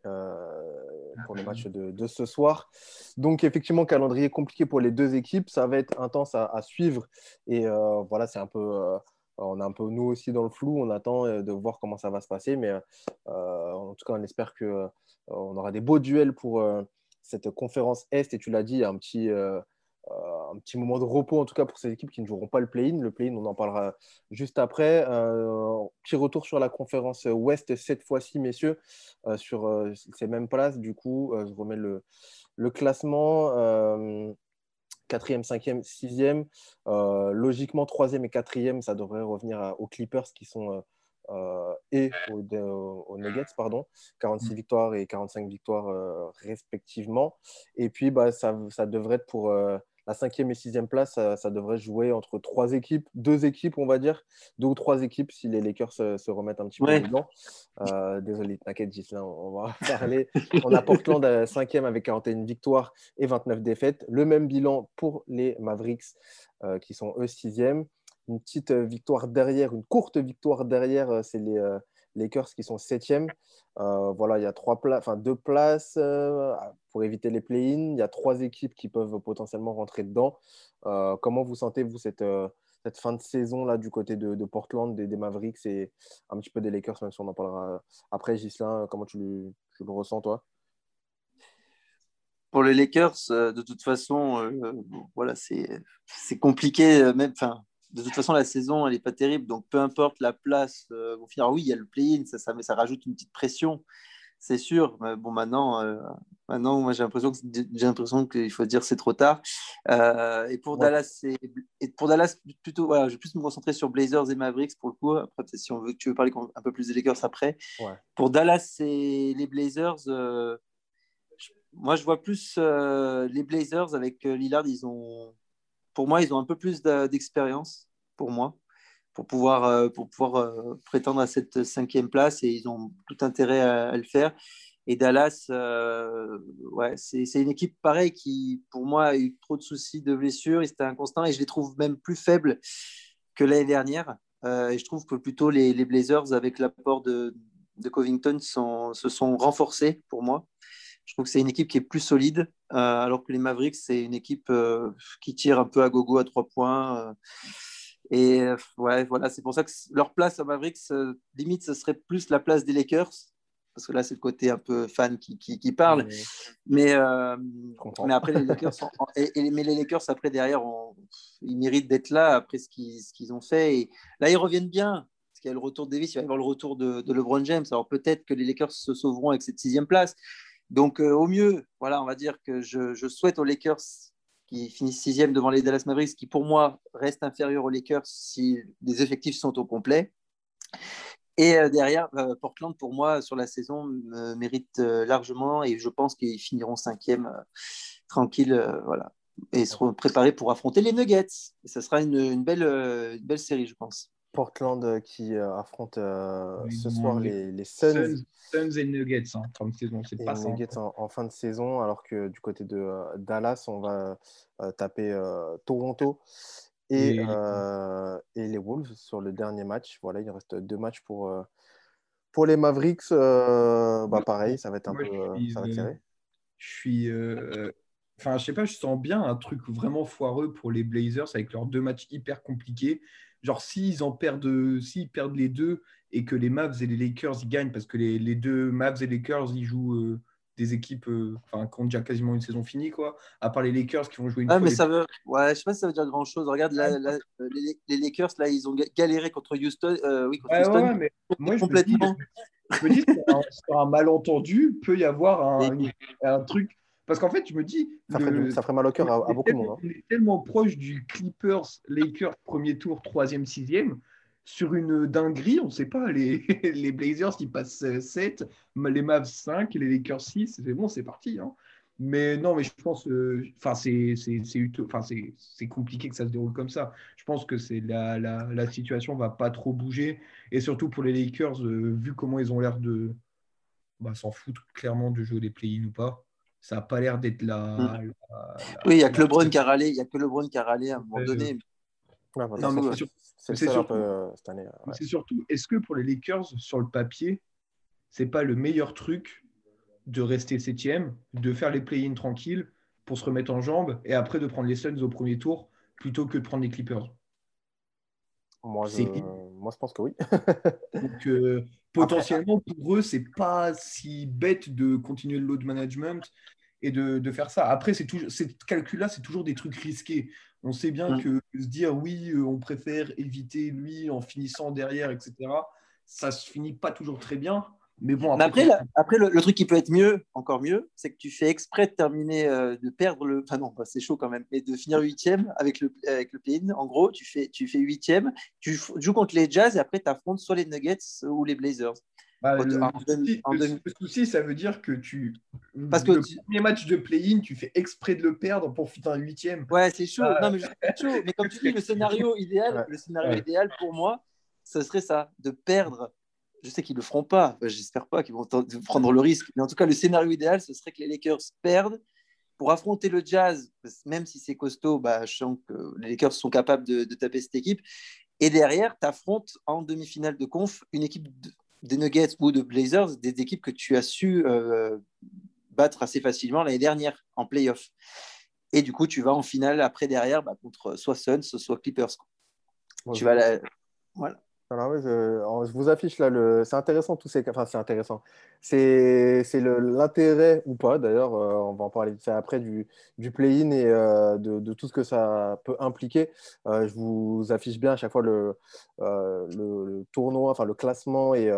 pour le match de, ce soir. Donc, effectivement, calendrier compliqué pour les deux équipes. Ça va être intense à, suivre. Et euh, voilà, c'est un peu. Euh, on est un peu nous aussi dans le flou. On attend euh, de voir comment ça va se passer. Mais en tout cas, on espère qu'on on aura des beaux duels pour cette conférence Est. Et tu l'as dit, un petit euh, un petit moment de repos, en tout cas pour ces équipes qui ne joueront pas le play-in. Le play-in, on en parlera juste après. Euh, petit retour sur la conférence Ouest cette fois-ci, messieurs, euh, sur ces mêmes places. Du coup, je remets le, classement. 4e, 5e, 6e. logiquement, 3e et 4e, ça devrait revenir aux Clippers qui sont et aux, Nuggets, pardon, 46 mm. victoires et 45 victoires respectivement. Et puis, bah, ça, ça, devrait être pour la cinquième et sixième place, ça, devrait jouer entre trois équipes, deux équipes, on va dire, deux ou trois équipes si les Lakers se, remettent un petit peu dedans. Euh, désolé, t'inquiète, Gislain, on va parler. on a Portland à cinquième avec 41 victoires et 29 défaites. Le même bilan pour les Mavericks euh, qui sont eux sixième. Une petite victoire derrière, une courte victoire derrière, euh, c'est les Lakers qui sont septième. Euh, voilà, il y a trois enfin, deux places euh, pour éviter les play-in. Il y a trois équipes qui peuvent potentiellement rentrer dedans. Euh, comment vous sentez-vous cette, cette fin de saison là du côté de, Portland, des, Mavericks et un petit peu des Lakers, même si on en parlera après. Gislain, comment tu, le ressens toi? Pour les Lakers, de toute façon, voilà, c'est compliqué. Même, de toute façon, la saison, elle n'est pas terrible. Donc, peu importe la place, euh, finir. Oui, il y a le play-in, ça, ça, ça, rajoute une petite pression, c'est sûr. Mais bon, maintenant, euh, maintenant moi, j'ai l'impression que j'ai l'impression qu'il faut dire c'est trop tard. Euh, et pour Dallas, et pour Dallas, plutôt, voilà, je vais plus me concentrer sur Blazers et Mavericks pour le coup. Après, si on veut, tu veux parler un peu plus des Lakers après. Pour Dallas et les Blazers. moi, je vois plus les Blazers avec Lillard. Ils ont, pour moi, ils ont un peu plus d'expérience, pour moi, pour pouvoir, euh, pour pouvoir euh, prétendre à cette cinquième place et ils ont tout intérêt à, le faire. Et Dallas, ouais, c'est une équipe pareille qui, pour moi, a eu trop de soucis de blessures. Ils étaient inconstants et je les trouve même plus faibles que l'année dernière. je trouve que plutôt les, Blazers, avec l'apport de, Covington, se sont renforcés pour moi. Je trouve que c'est une équipe qui est plus solide, euh, alors que les Mavericks, c'est une équipe euh, qui tire un peu à gogo à trois points. Euh. et ouais, voilà, c'est pour ça que leur place à Mavericks, limite, ce serait plus la place des Lakers, parce que là, c'est le côté un peu fan qui, qui, parle. Mais, mais après, les Lakers, et, mais les Lakers, après, derrière, ils méritent d'être là après ce qu'ils, ce qu'ils ont fait. Et là, ils reviennent bien. Parce qu'il y a le retour de Davis, il va y avoir le retour de, de LeBron James. Alors peut-être que les Lakers se sauveront avec cette sixième place. Donc, euh, au mieux, voilà, on va dire que je, souhaite aux Lakers qui finissent sixième devant les Dallas Mavericks, qui pour moi restent inférieurs aux Lakers si les effectifs sont au complet. Et euh, derrière, euh, Portland, pour moi, sur la saison, mérite largement et je pense qu'ils finiront cinquième tranquille, voilà, et seront préparés pour affronter les Nuggets. Et ce sera une belle série, je pense. Portland qui affronte ce soir les, les Suns. Suns et Nuggets en fin de saison. C'est pas Nuggets en, fin de saison, alors que du côté de euh, Dallas, on va euh, taper euh, Toronto et, et, les Wolves sur le dernier match. Voilà, il reste deux matchs pour, pour les Mavericks. bah, pareil, ça va être un peu ça va tirer. Je suis. Enfin, je sais pas, je sens bien un truc vraiment foireux pour les Blazers avec leurs deux matchs hyper compliqués. Genre, s'ils en perdent, s'ils perdent les deux et que les Mavs et les Lakers ils gagnent parce que les, les deux Mavs et les Lakers ils jouent euh, des équipes euh, enfin qui ont déjà quasiment une saison finie quoi. À part les Lakers qui vont jouer une ah, mais ça veut ouais je sais pas si ça veut dire grand chose regarde là, les, Lakers là ils ont galéré contre Houston euh, oui contre Houston. mais moi complètement. je me dis, sur, un, malentendu peut y avoir un, un truc parce qu'en fait, je me dis. Ça, ferait, ça ferait, mal au cœur à, beaucoup de monde. Hein. On est tellement proche du Clippers, Lakers, premier tour, troisième, sixième, sur une dinguerie, on ne sait pas, les, les, Blazers qui passent 7, les Mavs 5, les Lakers 6, c'est bon, c'est parti. Hein. Mais non, mais je pense, enfin, c'est c'est compliqué que ça se déroule comme ça. Je pense que c'est la, la, la, situation va pas trop bouger. Et surtout pour les Lakers, euh, vu comment ils ont l'air de bah, s'en foutre clairement de jouer les play-in ou pas, ça n'a pas l'air d'être la, mm. Oui, il n'y a que LeBron qui a râlé, il y a que LeBron qui a râlé à un moment donné. non, mais c'est surtout, euh, cette année. C'est surtout, est-ce que pour les Lakers, sur le papier, c'est pas le meilleur truc de rester septième, de faire les play-in tranquilles pour se remettre en jambes et après de prendre les Suns au premier tour plutôt que de prendre les Clippers? Moi je... moi, je pense que oui. Donc, euh, potentiellement, pour eux, c'est pas si bête de continuer le load management et de, de faire ça. Après, c'est toujours, ces calculs-là, c'est toujours des trucs risqués. On sait bien mm. que se dire oui, euh, on préfère éviter lui en finissant derrière, etc., ça se finit pas toujours très bien. Mais bon, après, après, le, truc qui peut être mieux, encore mieux, c'est que tu fais exprès de terminer, euh, de perdre le. Enfin, non, c'est chaud quand même, mais de finir huitième avec le, avec le play-in. En gros, tu fais, tu fais huitième, tu joues contre les Jazz et après, tu affrontes soit les Nuggets ou les Blazers. Bah, le, souci, ça veut dire que tu. Parce que le premier match de play-in, tu fais exprès de le perdre pour finir un huitième. Ouais, c'est chaud. Non, mais, chaud. mais comme tu dis, le scénario idéal, le scénario idéal pour moi, ce serait ça, de perdre. Je sais qu'ils ne le feront pas. J'espère pas qu'ils vont prendre le risque. Mais en tout cas, le scénario idéal, ce serait que les Lakers perdent pour affronter le Jazz, même si c'est costaud, bah, je sens que les Lakers sont capables de, de taper cette équipe. Et derrière, tu affrontes en demi-finale de conf une équipe de, des Nuggets ou de Blazers, des équipes que tu as su euh, battre assez facilement l'année dernière en playoff. Et du coup, tu vas en finale après derrière bah, contre soit Suns, soit Clippers. tu vas la... voilà. Je, vous affiche là le. C'est intéressant tous ces. Enfin, c'est intéressant. C'est l'intérêt ou pas d'ailleurs. Euh, on va en parler après du, du play-in et euh, de, tout ce que ça peut impliquer. Euh, je vous affiche bien à chaque fois le, le, tournoi, enfin le classement et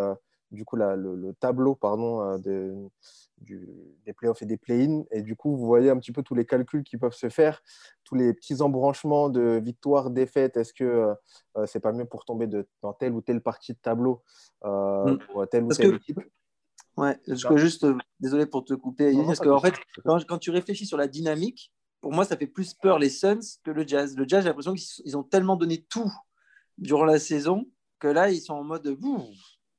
du coup le, tableau pardon du, des playoffs et des play-in. Et du coup, vous voyez un petit peu tous les calculs qui peuvent se faire, tous les petits embranchements de victoire, défaite. Est-ce que euh, c'est pas mieux pour tomber de, dans telle ou telle partie de tableau euh, mm. pour telle ou telle équipe? Ouais, je peux juste, euh, désolé pour te couper, parce qu'en fait, quand, tu réfléchis sur la dynamique, pour moi, ça fait plus peur les Suns que le Jazz. Le Jazz, j'ai l'impression qu'ils ont tellement donné tout durant la saison que là, ils sont en mode,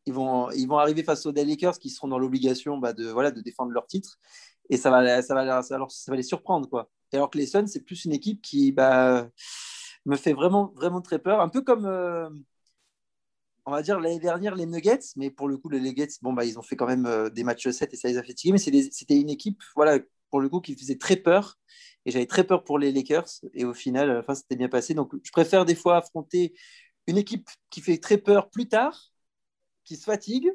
ils vont, ils vont arriver face aux Lakers qui seront dans l'obligation bah, de, voilà, de défendre leur titre. Et ça va, ça va, ça, ça va les surprendre. Quoi. Et alors que les Suns, c'est plus une équipe qui bah, me fait vraiment, vraiment très peur. Un peu comme, euh, on va dire, l'année dernière, les Nuggets. Mais pour le coup, les Nuggets, bon, bah, ils ont fait quand même euh, des matchs 7 et ça les a fatigués. Mais c'était une équipe, voilà, pour le coup, qui faisait très peur. Et j'avais très peur pour les Lakers. Et au final, enfin, c'était bien passé. Donc, je préfère des fois affronter une équipe qui fait très peur plus tard qui se fatiguent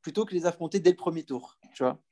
plutôt que les affronter dès le premier tour. Tu vois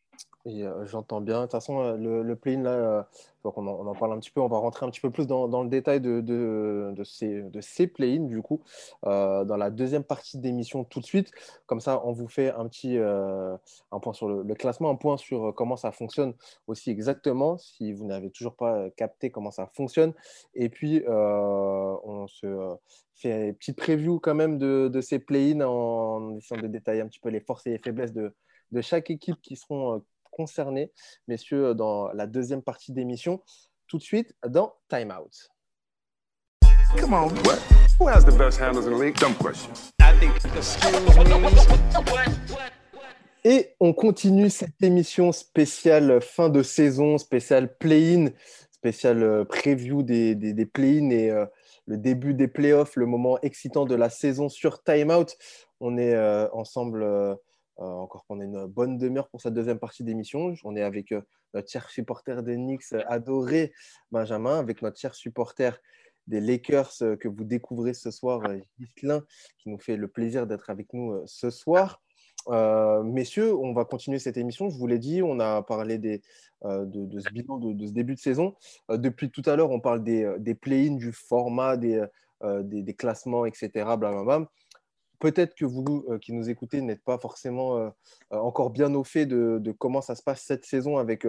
euh, J'entends bien. De toute façon, euh, le, play-in, là, euh, on, en, parle un petit peu. On va rentrer un petit peu plus dans, le détail de, ces, de ces play-in, du coup, dans la deuxième partie d'émission tout de suite. Comme ça, on vous fait un petit un point sur le, classement, un point sur comment ça fonctionne aussi exactement, si vous n'avez toujours pas capté comment ça fonctionne. Et puis, on se fait une petite preview quand même de, de ces play-in en essayant de détailler un petit peu les forces et les faiblesses de, de chaque équipe qui seront euh, concernées, messieurs, dans la deuxième partie d'émission, tout de suite dans Time Out. Come on, what? Who has the best handles in the league? Dumb question. I think Et on continue cette émission spéciale fin de saison, spéciale play-in, spéciale euh, preview des, des, des play-in et euh, le début des playoffs, le moment excitant de la saison sur Time Out. On est euh, ensemble euh, encore pendant une bonne demi-heure pour cette deuxième partie d'émission. On est avec euh, notre cher supporter des Knicks adoré, Benjamin, avec notre cher supporter des Lakers que vous découvrez ce soir, Gislain, qui nous fait le plaisir d'être avec nous ce soir. Euh, messieurs, on va continuer cette émission. Je vous l'ai dit, on a parlé euh, de, ce bilan, de, ce début de saison. Euh, depuis tout à l'heure, on parle des, des play-ins, du format, des, des, des, classements, etc. Blablabla. Peut-être que vous qui nous écoutez n'êtes pas forcément encore bien au fait de, comment ça se passe cette saison avec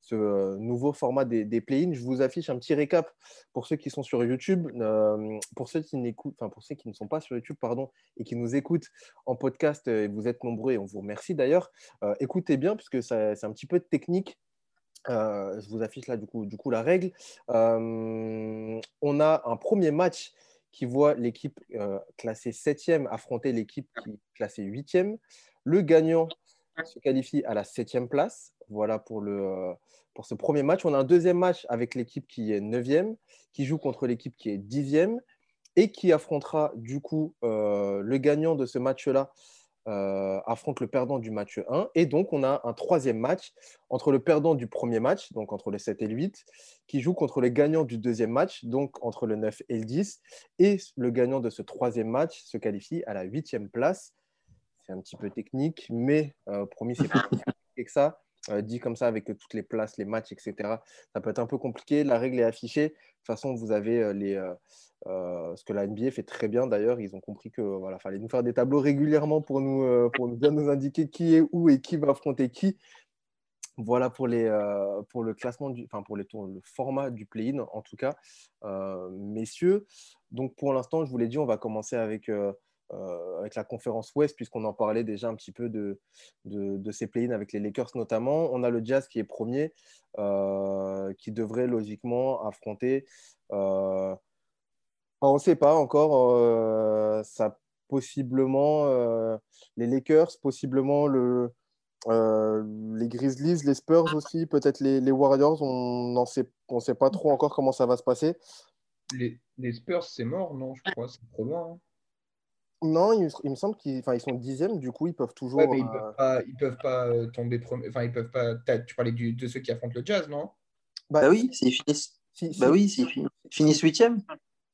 ce euh, nouveau format des, play-ins. Je vous affiche un petit récap pour ceux qui sont sur YouTube, euh, pour ceux qui n'écoutent, pour ceux qui ne sont pas sur YouTube, pardon, et qui nous écoutent en podcast. Euh, et vous êtes nombreux et on vous remercie d'ailleurs. Euh, écoutez bien puisque c'est un petit peu de technique. Euh, je vous affiche là du coup, la règle. Euh, on a un premier match qui voit l'équipe classée 7e affronter l'équipe qui est classée 8e. Le gagnant se qualifie à la 7e place. Voilà pour, le, pour ce premier match. On a un deuxième match avec l'équipe qui est 9e, qui joue contre l'équipe qui est 10e et qui affrontera du coup euh, le gagnant de ce match-là. Euh, affronte le perdant du match 1. Et donc, on a un troisième match entre le perdant du premier match, donc entre le 7 et le 8, qui joue contre le gagnant du deuxième match, donc entre le 9 et le 10. Et le gagnant de ce troisième match se qualifie à la huitième place. C'est un petit peu technique, mais euh, promis, c'est pas plus compliqué que ça. Euh, dit comme ça avec toutes les places, les matchs, etc. Ça peut être un peu compliqué. La règle est affichée. De toute façon, vous avez euh, les, euh, ce que la NBA fait très bien d'ailleurs. Ils ont compris que voilà, fallait nous faire des tableaux régulièrement pour nous, pour bien nous indiquer qui est où et qui va affronter qui. Voilà pour, les, pour le classement, du, enfin pour les tours, le format du play-in en tout cas, messieurs. Donc pour l'instant, je vous l'ai dit, on va commencer avec avec la conférence Ouest, puisqu'on en parlait déjà un petit peu de, de, ces play-ins avec les Lakers notamment. On a le Jazz qui est premier, euh, qui devrait logiquement affronter. Euh, on ne sait pas encore. Euh, ça possiblement euh, les Lakers, possiblement le, les Grizzlies, les Spurs aussi, peut-être les, Warriors. On ne sait, pas trop encore comment ça va se passer. Les, les Spurs, c'est mort, non Je crois, c'est trop loin. Hein. Non, il, il, me semble qu'ils ils sont dixièmes, du coup, ils peuvent toujours. Ouais, mais ils ne peuvent pas, ils peuvent pas euh, tomber premier. Enfin, ils peuvent pas. Tu parlais du, de ceux qui affrontent le jazz, non? Bah, bah oui, s'ils finissent. Si, si, bah oui, s'ils finissent huitième.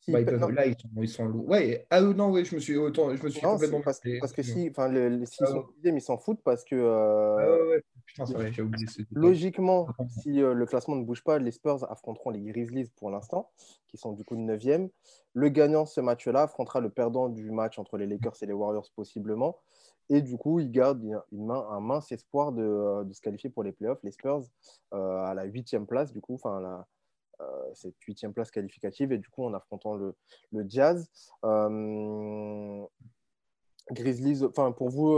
Si, bah, ils peuvent, là, ils sont, ils sont lourds. Ouais, ah non, ouais, je me suis, autant, je me suis non, complètement. Parce, parce, que si, enfin, le, le, s'ils ah, sont dixièmes, ils s'en foutent parce que. Euh, ah, ouais, ouais. Putain, vrai, j'ai oublié ce Logiquement, si euh, le classement ne bouge pas, les Spurs affronteront les Grizzlies pour l'instant, qui sont du coup de 9e. Le gagnant de ce match-là affrontera le perdant du match entre les Lakers et les Warriors, possiblement. Et du coup, il garde une main, un mince espoir de, euh, de, se qualifier pour les playoffs. Les Spurs euh, à la huitième place, du coup, enfin, la, euh, cette huitième place qualificative. Et du coup, en affrontant le, le Jazz. Euh, Grizzlies, enfin, pour vous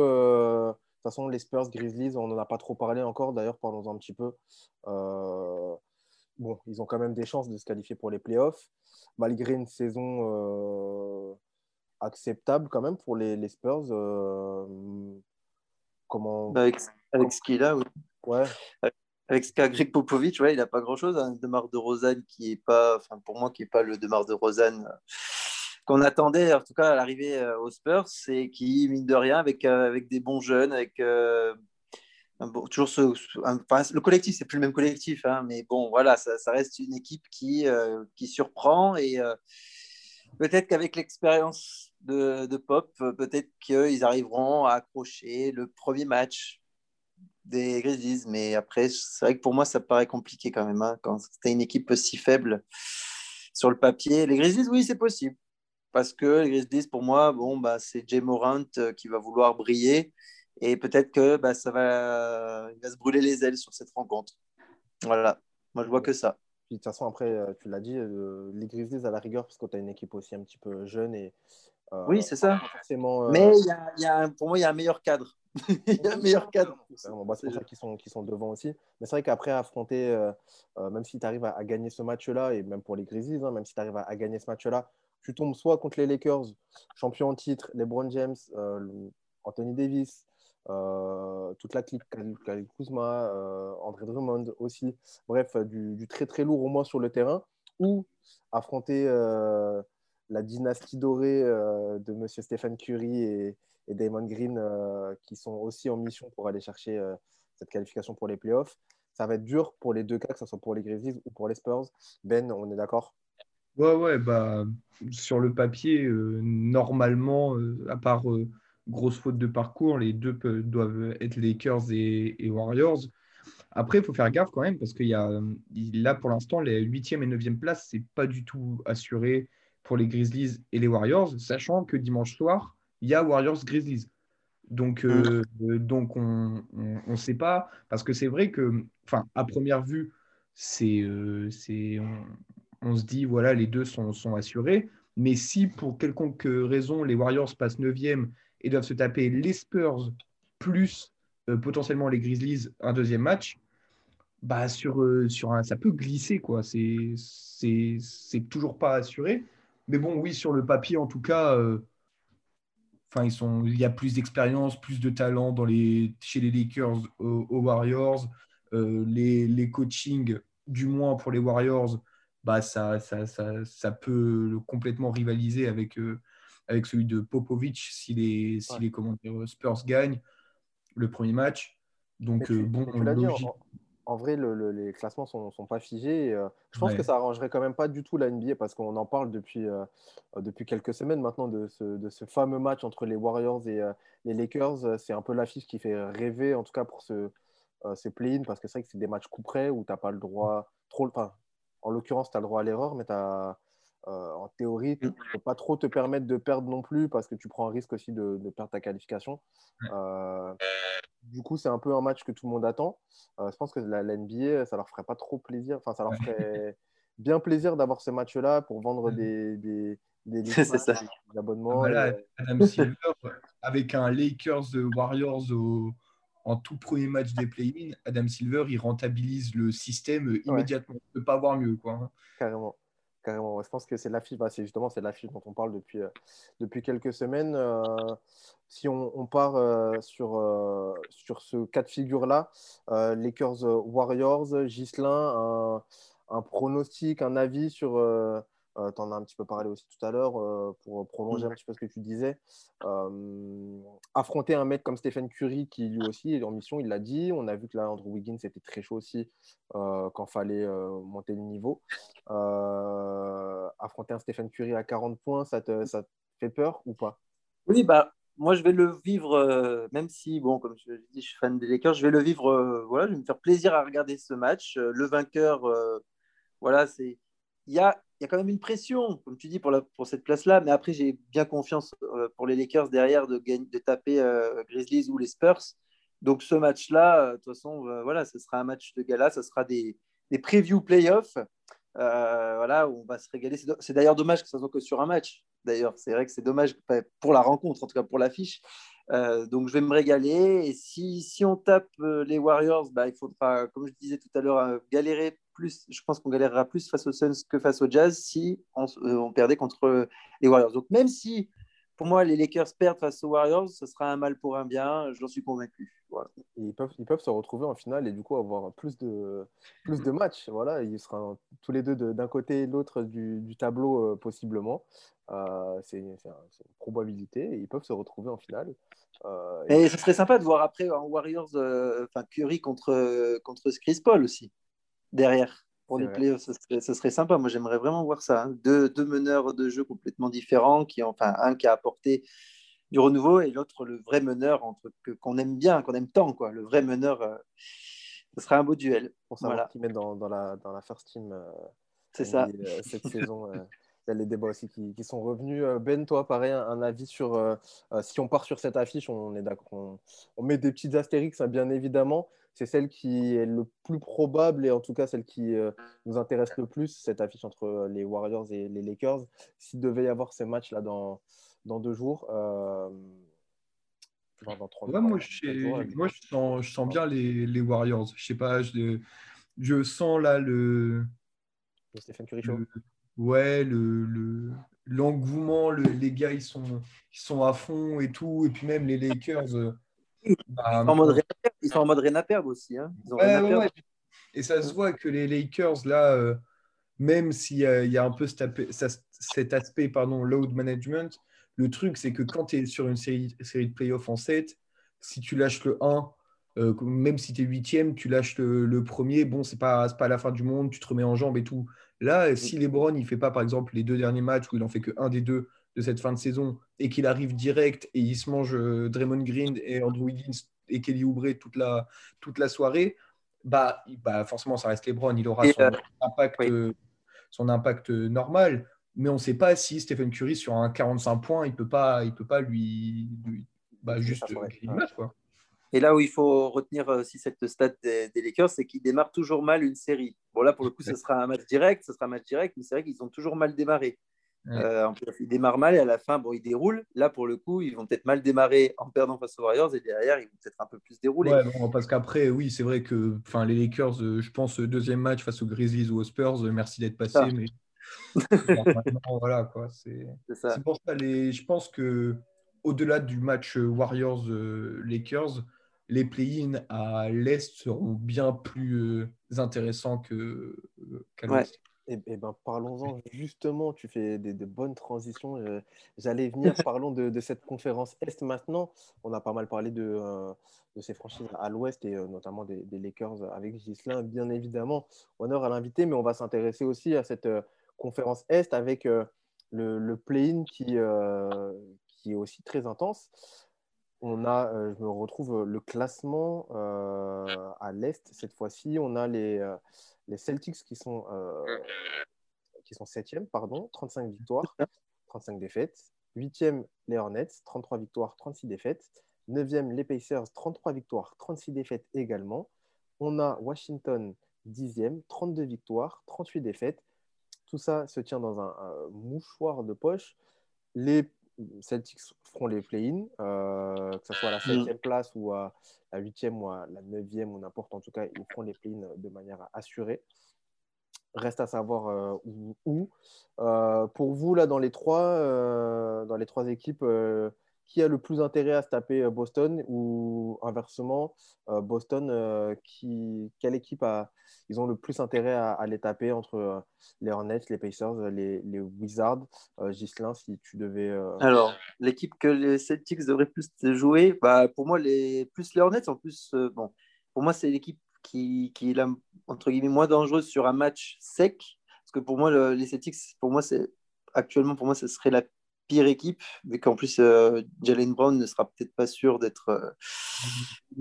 toute façon, les Spurs, Grizzlies, on n'en a pas trop parlé encore. D'ailleurs, parlons-en un petit peu. Euh, bon, ils ont quand même des chances de se qualifier pour les playoffs, malgré une saison euh, acceptable quand même pour les, Spurs. comment... Bah, avec, avec, ce qu'il a, oui. Ouais avec ce qu'a Greg Popovich, ouais, il n'a pas grand-chose. Un Demar de Rosanne qui est pas, enfin pour moi, qui n'est pas le Demar de Rosanne euh, qu'on attendait, en tout cas à l'arrivée euh, aux Spurs, c'est qui, mine de rien, avec, euh, avec des bons jeunes, avec toujours ce, le collectif, c'est plus le même collectif, hein, mais bon, voilà, ça, reste une équipe qui, qui surprend et peut-être qu'avec l'expérience de, de, Pop, peut-être qu'ils arriveront à accrocher le premier match des Grizzlies. Mais après, c'est vrai que pour moi, ça paraît compliqué quand même. Hein, quand tu une équipe si faible sur le papier. Les Grizzlies, oui, c'est possible. Parce que les Grizzlies, pour moi, bon, bah, c'est Jay Morant euh, qui va vouloir briller. Et peut-être que bah, ça va, il va se brûler les ailes sur cette rencontre. Voilà, moi je vois que ça. de toute façon, après, euh, tu l'as dit, euh, les Grizzlies à la rigueur, parce que tu as une équipe aussi un petit peu jeune. Et, oui, c'est ça. Mais y a, y a, pour moi, il y a un meilleur cadre. il y a un meilleur cadre. c'est pour ça qu'ils sont, sont devant aussi. Mais c'est vrai qu'après, affronter, euh, euh, même si tu arrives à, gagner ce match-là, et même pour les Grizzlies, hein, même si tu arrives à, gagner ce match-là, tu tombes soit contre les Lakers, champions en titre, LeBron James, euh, Anthony Davis, toute la clique, Kyle Kuzma, André Drummond aussi. Bref, du, très très lourd au moins sur le terrain. Ou affronter la dynastie dorée de Monsieur Stephen Curry et, Damon Green euh, qui sont aussi en mission pour aller chercher euh, cette qualification pour les playoffs. Ça va être dur pour les deux cas, que ce soit pour les Grizzlies ou pour les Spurs. Ben, on est d'accord? Ouais, ouais, bah, sur le papier, euh, normalement, à part grosse faute de parcours, les deux doivent être Lakers et, et Warriors. Après, il faut faire gaffe quand même parce qu'il y a là pour l'instant les 8e et 9e places, c'est pas du tout assuré pour les Grizzlies et les Warriors, sachant que dimanche soir, il y a Warriors Grizzlies. Donc, euh, mm. euh, donc on ne sait pas, parce que c'est vrai que, enfin, à première vue, c'est, euh, c'est, on, se dit, voilà, les deux sont, assurés. Mais si pour quelconque raison, les Warriors passent 9e et doivent se taper les Spurs plus potentiellement les Grizzlies un deuxième match, bah sur, sur un, ça peut glisser, quoi. C'est, toujours pas assuré. Mais bon, oui, sur le papier, en tout cas, ils sont, il y a plus d'expérience, plus de talent dans les, chez les Lakers aux, Warriors. Euh, les, les coachings, du moins pour les Warriors, bah, ça, ça, ça, ça peut complètement rivaliser avec, euh, avec celui de Popovic si les, si les Spurs gagnent le premier match. Donc, euh, bon, logique en vrai, les classements ne sont, pas figés. Euh, je pense que ça arrangerait quand même pas du tout la NBA parce qu'on en parle depuis, euh, euh, depuis quelques semaines maintenant de ce, fameux match entre les Warriors et les Lakers. C'est un peu l'affiche qui fait rêver, en tout cas pour ce, ces play-in, parce que c'est vrai que c'est des matchs coup près où tu n'as pas le droit, trop, enfin, en l'occurrence, tu as le droit à l'erreur, mais as, en théorie, tu ne peux pas trop te permettre de perdre non plus parce que tu prends un risque aussi de, de perdre ta qualification. Du coup, c'est un peu un match que tout le monde attend. Euh, je pense que la, NBA, ça leur ferait pas trop plaisir. Enfin, ça leur ferait bien plaisir d'avoir ce match-là pour vendre des, des, des, abonnements. Voilà, Adam Silver, avec un Lakers Warriors en tout premier match des play-in, Adam Silver, il rentabilise le système immédiatement. On ne peut pas avoir mieux. Quoi. Hein. Carrément. Je pense que c'est l'affiche, bah, c'est justement c'est l'affiche dont on parle depuis, euh, depuis quelques semaines. Euh, si on, part euh, sur, sur ce cas de figure-là, Lakers Warriors, Gislin, un, un, pronostic, un avis sur, euh, tu en as un petit peu parlé aussi tout à l'heure euh, pour prolonger un petit peu ce que tu disais. Euh, affronter un mec comme Stephen Curry qui lui aussi est en mission, il l'a dit. On a vu que là, Andrew Wiggins était très chaud aussi quand il fallait monter le niveau. affronter un Stephen Curry à 40 points, ça te, ça te fait peur ou pas? Oui, bah, moi, je vais le vivre, même si, bon, comme je dis, je suis fan des Lakers, je vais le vivre, voilà, je vais me faire plaisir à regarder ce match. le vainqueur, voilà, c'est. Il y a, y a quand même une pression, comme tu dis, pour, cette place-là. Mais après, j'ai bien confiance euh, pour les Lakers derrière de, taper euh, Grizzlies ou les Spurs. Donc ce match-là, euh, de toute façon, voilà, ce sera un match de gala, ce sera des, des playoffs. voilà, où on va se régaler. C'est d'ailleurs dommage que ça soit que sur un match. D'ailleurs, c'est vrai que c'est dommage pour la rencontre, en tout cas pour l'affiche. donc je vais me régaler. Et si, si on tape les Warriors, bah, il faudra, comme je disais tout à l'heure, galérer plus, je pense qu'on galérera plus face aux Suns que face aux Jazz si on, euh, perdait contre les Warriors. Donc même si pour moi, les Lakers perdent face aux Warriors, ce sera un mal pour un bien, j'en suis convaincu. Ils, peuvent, ils peuvent se retrouver en finale et du coup avoir plus de, plus de matchs. Voilà, ils seront tous les deux d'un côté et de l'autre du, tableau, euh, possiblement. Euh, c'est une probabilité et ils peuvent se retrouver en finale. Euh, et ce serait sympa de voir après en Warriors, enfin Curry contre, contre Chris Paul aussi, derrière pour les playoffs, ce serait, sympa. Moi, j'aimerais vraiment voir ça. Hein. Deux, deux, meneurs de jeu complètement différents, qui, enfin, un qui a apporté du renouveau et l'autre le vrai meneur entre qu'on aime bien, qu'on aime tant, quoi. Le vrai meneur, euh, ce serait un beau duel. Pour savoir voilà. qui met dans, dans, la, dans la first team. Euh, C'est ça. Euh, cette saison. Il y a les débats aussi qui, qui, sont revenus. Ben, toi, pareil, un, avis sur si on part sur cette affiche, on est d'accord, on, on, met des petites astérix, bien évidemment c'est celle qui est le plus probable et en tout cas celle qui euh, nous intéresse le plus, cette affiche entre euh, les Warriors et les Lakers. S'il devait y avoir ces matchs-là dans, dans deux jours, euh, dans, trois moi, je, moi je, sens, je sens bien les, les, Warriors. Je sais pas, je, je sens là le. Le Stephen Curry Show. ouais, le, l'engouement, les gars ils sont, ils sont à fond et tout. Et puis même les Lakers bah, ils, sont en mode rien à perdre aussi. Hein. Et ça se voit que les Lakers, là, euh, même s'il y, a un peu cet, aspect pardon, load management, le truc, c'est que quand tu es sur une série, série de playoffs en 7, si tu lâches le 1, euh, même si tu es huitième, tu lâches le, premier, bon, c'est pas, pas la fin du monde, tu te remets en jambe et tout. Là, si LeBron, il fait pas, par exemple, les deux derniers matchs où il en fait que un des deux, de cette fin de saison et qu'il arrive direct et il se mange euh, Draymond Green et Andrew Wiggins et Kelly Oubre toute la, toute la soirée, bah, bah forcément, ça reste LeBron. Il aura son, euh, impact, euh, son impact normal. Mais on ne sait pas si Stephen Curry, sur un 45 points, il ne peut, pas, il peut pas lui, bah, juste quoi. Et là où il faut retenir aussi cette stat des, des Lakers, c'est qu'ils démarrent toujours mal une série. Bon, là, pour le coup, ce sera un match direct, ce sera un match direct, mais c'est vrai qu'ils ont toujours mal démarré. Euh, ils démarrent mal et à la fin, bon, ils déroulent. Là, pour le coup, ils vont peut-être mal démarrer en perdant face aux Warriors et derrière, ils vont peut-être un peu plus dérouler. parce qu'après, oui, c'est vrai que les Lakers, euh, je pense, deuxième match face aux Grizzlies ou aux Spurs, euh, merci d'être passé. Mais voilà, quoi. C'est pour ça, les... je pense que au-delà du match Warriors-Lakers, les play-in à l'Est seront bien plus intéressants qu'à l'Ouest. Eh, eh ben, parlons-en justement, tu fais des, bonnes transitions. J'allais venir, parlons de, cette conférence Est maintenant. On a pas mal parlé de, euh, de ces franchises à l'Ouest et euh, notamment des, Lakers avec Gislain, bien évidemment. Honneur à l'invité, mais on va s'intéresser aussi à cette euh, conférence Est avec le, le play-in qui, qui est aussi très intense. On a, je me retrouve le classement à l'Est cette fois-ci. On a les les Celtics qui sont, euh, qui sont 7e, pardon, 35 victoires, 35 défaites. 8e, les Hornets, 33 victoires, 36 défaites. 9e, les Pacers, 33 victoires, 36 défaites également. On a Washington, 10e, 32 victoires, 38 défaites. Tout ça se tient dans un, mouchoir de poche. Les Celtics feront les play-in, euh, que ce soit à la 7e mm. place ou à la 8e ou à la 9e ou n'importe. En tout cas, ils feront les play-in de manière assurée. Reste à savoir euh, où. Euh, pour vous, là, dans les trois, dans les trois équipes, qui a le plus intérêt à se taper Boston ou inversement, Boston, qui, quelle équipe a, ils ont le plus intérêt à, les taper entre euh, les Hornets, les Pacers, les, Wizards? Euh, Gislain, si tu devais. Euh, Alors, l'équipe que les Celtics devraient plus jouer, bah, pour moi, les, plus les Hornets, en plus, bon, pour moi, c'est l'équipe qui, qui est la, entre guillemets, moins dangereuse sur un match sec. Parce que pour moi, les Celtics, pour moi, actuellement, pour moi, ce serait la pire équipe, mais qu'en plus, euh, Jalen Brown ne sera peut-être pas sûr d'être. Euh,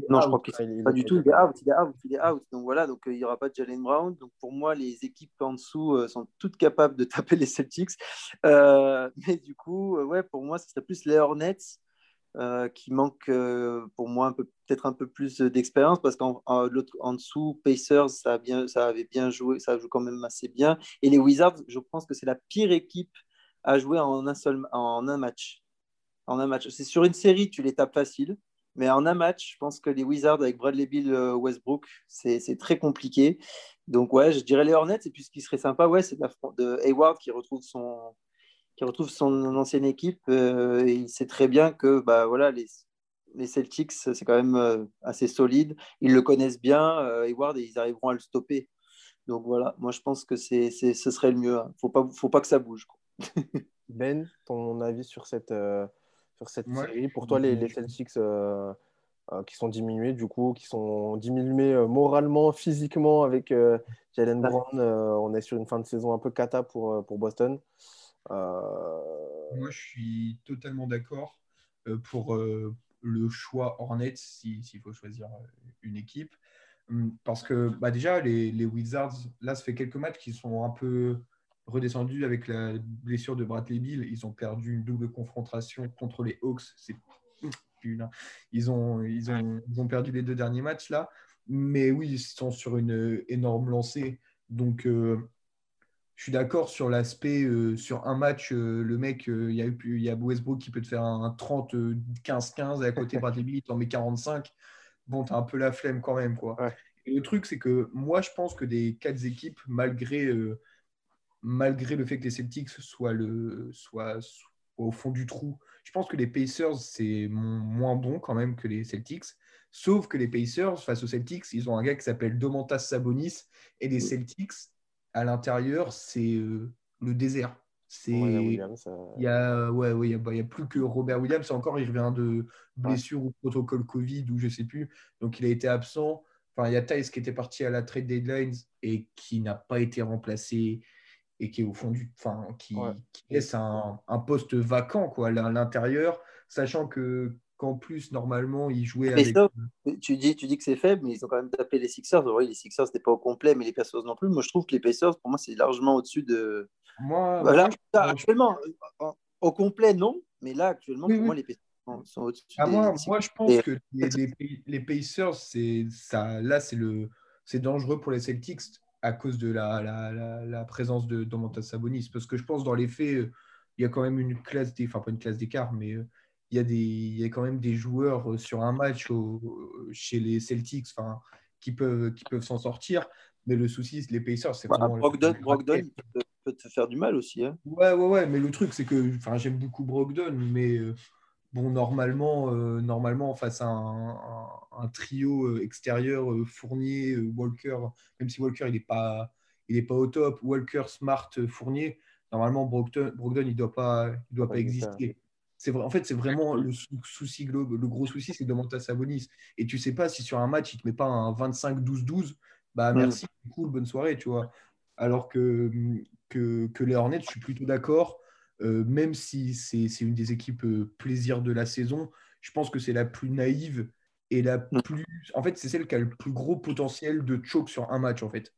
non, je crois qu'il n'est pas du tout. Il est out, il est out, il est out. Donc voilà, donc euh, il n'y aura pas de Jalen Brown. Donc pour moi, les équipes en dessous sont toutes capables de taper les Celtics. mais du coup, ouais, pour moi, ce serait plus les Hornets. qui manquent pour moi peut-être un peu plus d'expérience parce qu'en en, dessous Pacers ça, a bien, ça avait bien joué ça joue quand même assez bien et les Wizards je pense que c'est la pire équipe à jouer en un seul en un match. En un match. C'est sur une série, tu les tapes facile, mais en un match, je pense que les Wizards avec Bradley Bill, euh, Westbrook, c'est très compliqué. Donc ouais, je dirais les Hornets. Et puis ce qui serait sympa, ouais, c'est de Hayward qui retrouve son qui retrouve son ancienne équipe. et il sait très bien que bah, voilà, les, les Celtics, c'est quand même assez solide. Ils le connaissent bien, Hayward, et ils arriveront à le stopper. Donc voilà, moi je pense que c'est, ce serait le mieux. Il hein. ne faut pas, faut pas que ça bouge. ben, ton avis sur cette, sur cette série? Pour toi, les, les Celtics euh, qui sont diminués, du coup, qui sont diminués euh, moralement, physiquement avec euh, Jalen Brown. on est sur une fin de saison un peu cata pour, pour Boston. Moi, je suis totalement d'accord pour le choix Hornets s'il faut choisir une équipe. Hum, parce que bah déjà, les, les, Wizards, là, ça fait quelques matchs qui sont un peu redescendus avec la blessure de Bradley Bill. Ils ont perdu une double confrontation contre les Hawks. C'est ils ont, ils, ont, ils ont perdu les deux derniers matchs là. Mais oui, ils sont sur une énorme lancée. Donc, euh, je suis d'accord sur l'aspect, euh, sur un match, euh, le mec, il y, a, il y a Westbrook qui peut te faire un 30-15-15 et à côté Bradley Bill, il t'en met 45. Bon, t'as un peu la flemme quand même. quoi. Et le truc, c'est que moi, je pense que des quatre équipes, malgré, malgré le fait que les Celtics soient, le, soient, soient au fond du trou je pense que les Pacers, c'est moins bon quand même que les Celtics. Sauf que les Pacers, face aux Celtics, ils ont un gars qui s'appelle Domantas Sabonis. Et les Celtics, à l'intérieur, c'est euh, le désert. C'est il y a ouais, ouais, il y, a plus que Robert Williams encore il revient de blessure ou protocole Covid ou je sais plus donc il a été absent enfin il y a Thais qui était parti à la trade deadlines et qui n'a pas été remplacé et qui est au fond du. Enfin, qui, laisse un, un, poste vacant quoi, à l'intérieur, sachant que qu'en plus, normalement, il jouait avec. tu, dis, tu dis que c'est faible, mais ils ont quand même tapé les Sixers. Oui, les Sixers, n'étaient pas au complet, mais les Pacers non plus. Moi, je trouve que les Pacers, pour moi, c'est largement au-dessus de. Moi, voilà, actuellement, au complet, non, mais là, actuellement, pour moi, les Pacers sont au-dessus. Ah, moi, moi, je pense que les, les, les Pacers, ça, là, c'est dangereux pour les Celtics à cause de la, la, la, présence de Domantas Sabonis. Parce que je pense, dans les faits, il y a quand même une classe, enfin pas une classe d'écart, mais euh, il y, a des, il y a quand même des joueurs euh, sur un match chez les Celtics enfin, qui peuvent, qui peuvent s'en sortir. Mais le souci, les Pacers, c'est bah, Brogdon, Brogdon peut, te faire du mal aussi. Hein. Ouais, ouais, ouais. Mais le truc, c'est que j'aime beaucoup Brogdon, mais euh, bon, normalement, normalement face à un, trio extérieur, Fournier, Walker, même si Walker il n'est pas, il est pas au top, Walker, Smart, Fournier, normalement Brogdon, Brogdon il doit pas, il doit pas exister. C'est vrai, en fait, c'est vraiment le souci le gros souci, c'est de monter Sabonis. Et tu sais pas si sur un match il te met pas un 25-12-12, bah mm. merci, cool, bonne soirée, tu vois. Alors que, que, que les Hornets, je suis plutôt d'accord. Euh, même si c'est une des équipes euh, plaisir de la saison, je pense que c'est la plus naïve et la mm. plus. En fait, c'est celle qui a le plus gros potentiel de choke sur un match, en fait.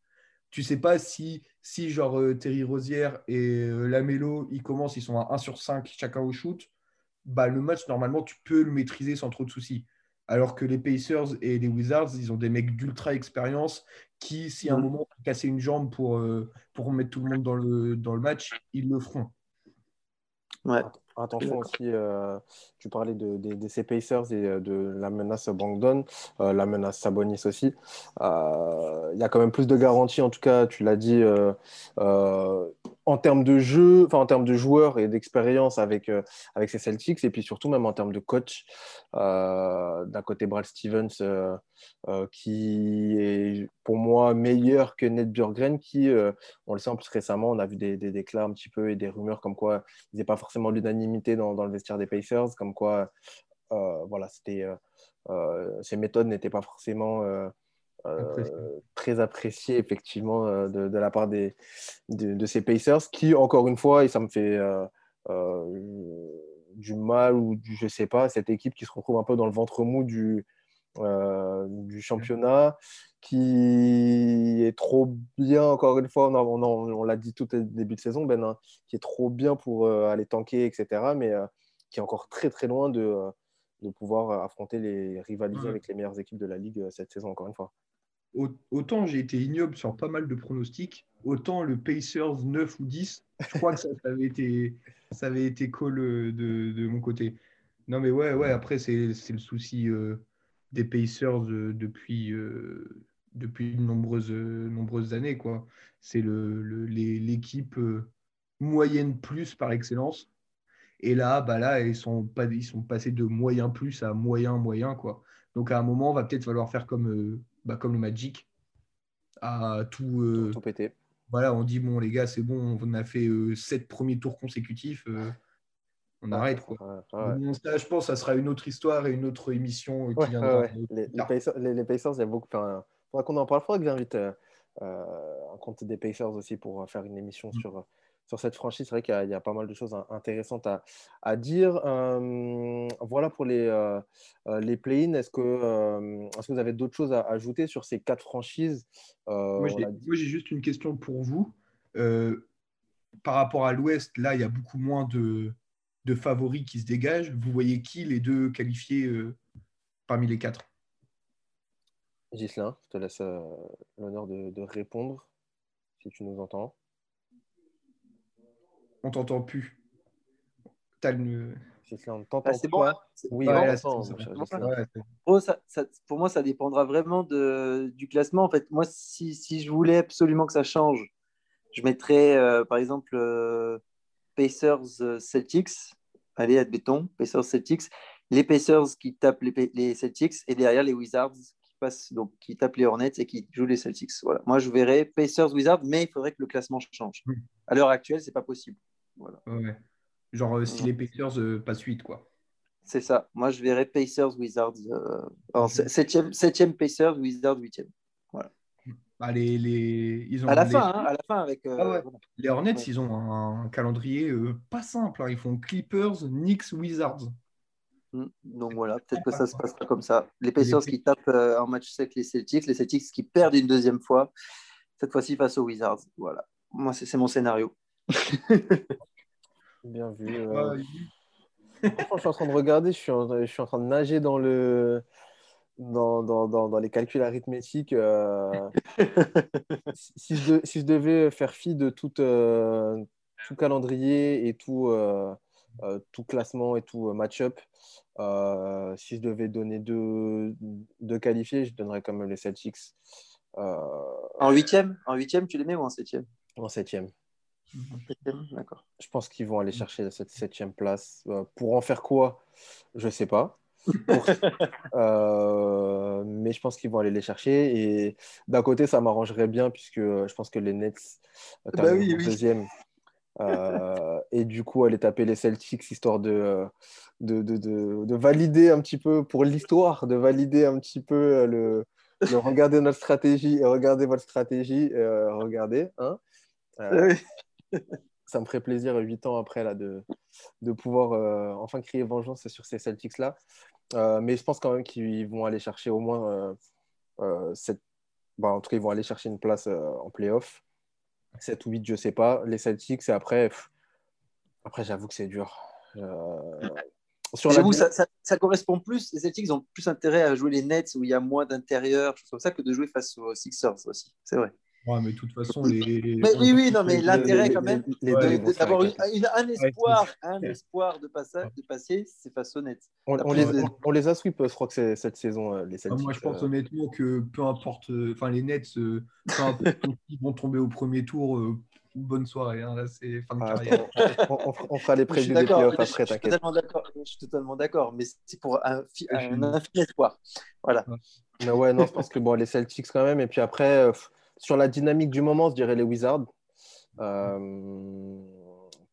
Tu sais pas si, si genre euh, Terry Rosière et Lamelo, ils commencent, ils sont à 1 sur 5 chacun au shoot, bah, le match, normalement, tu peux le maîtriser sans trop de soucis. Alors que les Pacers et les Wizards, ils ont des mecs d'ultra expérience qui, si à un mm. moment, casser une jambe pour, pour mettre tout le monde dans le, dans le match, ils le feront. Ouais. Attention aussi, euh, tu parlais de, de, ces Pacers et euh, de la menace Brandon, euh, la menace Sabonis aussi. Il y a quand même plus de garanties, en tout cas, tu l'as dit, en termes de jeu, enfin en termes de joueurs et d'expérience avec, avec ces Celtics, et puis surtout même en termes de coach. D'un côté, Brad Stevens, qui est pour moi meilleur que Ned Bjorgren, qui, on le sait en plus récemment, on a vu des, des déclats un petit peu et des rumeurs comme quoi il n'est pas forcément l'unanimité dans, le vestiaire des Pacers, comme quoi euh, voilà, c'était, euh, euh, ces méthodes n'étaient pas forcément très appréciées effectivement de, la part des, de, ces Pacers, qui encore une fois, et ça me fait du mal ou du, je sais pas, cette équipe qui se retrouve un peu dans le ventre mou du, du championnat, qui est trop bien, encore une fois, on, l'a dit tout au début de saison, Ben, hein, qui est trop bien pour euh, aller tanker, etc., mais euh, qui est encore très très loin de, euh, de pouvoir affronter les rivaliser avec les meilleures équipes de la Ligue cette saison, encore une fois. Autant j'ai été ignoble sur pas mal de pronostics, autant le Pacers 9 ou 10, je crois que ça, avait été, ça avait été call de, de, mon côté. Non mais ouais, ouais après c'est le souci des Pacers depuis, depuis de nombreuses, années. C'est l'équipe, euh, moyenne plus par excellence. Et là, bah là ils, sont sont passés de moyen plus à moyen moyen. Quoi. Donc à un moment, on va peut-être falloir faire comme, euh, bah, comme le Magic, à tout, euh, tout péter. Voilà, on dit, bon les gars, c'est bon, on a fait sept premiers tours consécutifs on arrête. Quoi. je pense que ça sera une autre histoire et une autre émission qui viendra. Les, les, Pacers, les, Pacers, il y a beaucoup. Enfin, faudra qu'on en parle. Il faudra que j'invite euh, un compte des Pacers aussi pour faire une émission mm. sur, sur cette franchise. C'est vrai qu'il y, a pas mal de choses intéressantes à, à dire. Euh, voilà pour les, euh, les play-in. Est-ce que, est que vous avez d'autres choses à ajouter sur ces quatre franchises? Moi, j'ai juste une question pour vous. par rapport à l'Ouest, là, il y a beaucoup moins de de favoris qui se dégagent. Vous voyez qui les deux qualifiés euh, parmi les quatre? Gislain, je te laisse euh, l'honneur de, répondre si tu nous entends. On t'entend plus. T'as le... On ah, c'est bon, Oui, pour moi, ça dépendra vraiment de, du classement. En fait, moi, si, si, je voulais absolument que ça change, je mettrais, euh, par exemple, Pacers euh, Celtics, allez, admettons, Pacers Celtics, les Pacers qui tapent les, Celtics et derrière les Wizards qui passent, donc qui tapent les Hornets et qui jouent les Celtics. Voilà. Moi, je verrais Pacers Wizards, mais il faudrait que le classement change. À l'heure actuelle, c'est pas possible. Voilà. Genre euh, si les Pacers euh, passent 8, quoi. C'est ça. Moi, je verrais Pacers Wizards. 7e Pacers, Wizards 8e. Voilà. Bah, les, les, ils ont à la fin, hein, à la fin avec. Euh, ah les Hornets, ils ont un, calendrier euh, pas simple. Hein. Ils font Clippers, Knicks, Wizards. Hmm. Donc voilà, peut-être que ça se passera comme ça. Les Pacers qui tapent euh, en match sec les Celtics, les Celtics qui perdent une deuxième fois, cette fois-ci face aux Wizards. Voilà. Moi, c'est mon scénario. Bien vu. je suis en train de regarder, je suis je suis en train de nager dans le dans, dans, dans, les calculs arithmétiques, euh, si, je si, je devais faire fi de tout, euh, tout calendrier et tout, euh, tout classement et tout match-up, si je devais donner deux, deux qualifiés, je donnerais quand même les Celtics. En huitième? En huitième, tu les mets ou en septième? En septième. D'accord. Je pense qu'ils vont aller chercher cette septième place. pour en faire quoi? Je ne sais pas. Euh, mais je pense qu'ils vont aller les chercher. Et d'un côté, ça m'arrangerait bien puisque je pense que les Nets euh, bah oui, deuxième. Euh, et du coup, aller taper les Celtics histoire de, de, de, de, valider un petit peu pour l'histoire, de valider un petit peu le, le regarder notre stratégie et regarder votre stratégie. regardez. Hein ça me ferait plaisir, huit ans après, là, de, de pouvoir euh, enfin crier vengeance sur ces Celtics-là. Euh, mais je pense quand même qu'ils vont aller chercher au moins euh, cette... Bah, en tout cas, ils vont aller chercher une place en playoff. 7 ou 8, je ne sais pas. Les Celtics, et après, après j'avoue que c'est dur. J'avoue, ça, ça, correspond plus. Les Celtics ont plus intérêt à jouer les Nets où il y a moins d'intérieur, chose comme ça, que de jouer face aux Sixers aussi. C'est vrai. Ouais, mais de toute façon, les. oui, oui, non, mais l'intérêt quand même d'avoir un espoir, un espoir de, passage, de passer, c'est face aux Nets. On, les, on les a sweep, je crois que c'est cette saison, euh, les ah, Celtics. moi, je pense euh. honnêtement que peu importe, euh, enfin, les Nets, peu importe ils vont tomber au premier tour. bonne soirée, hein, là c'est fin de ah, carrière. on, fera les prévus des playoffs après, t'inquiète. Je suis totalement d'accord, mais c'est pour un, un, infini espoir. Voilà. Mais ouais, non, je pense que bon, les Celtics quand même, et puis après, sur la dynamique du moment, je dirais les Wizards. Euh,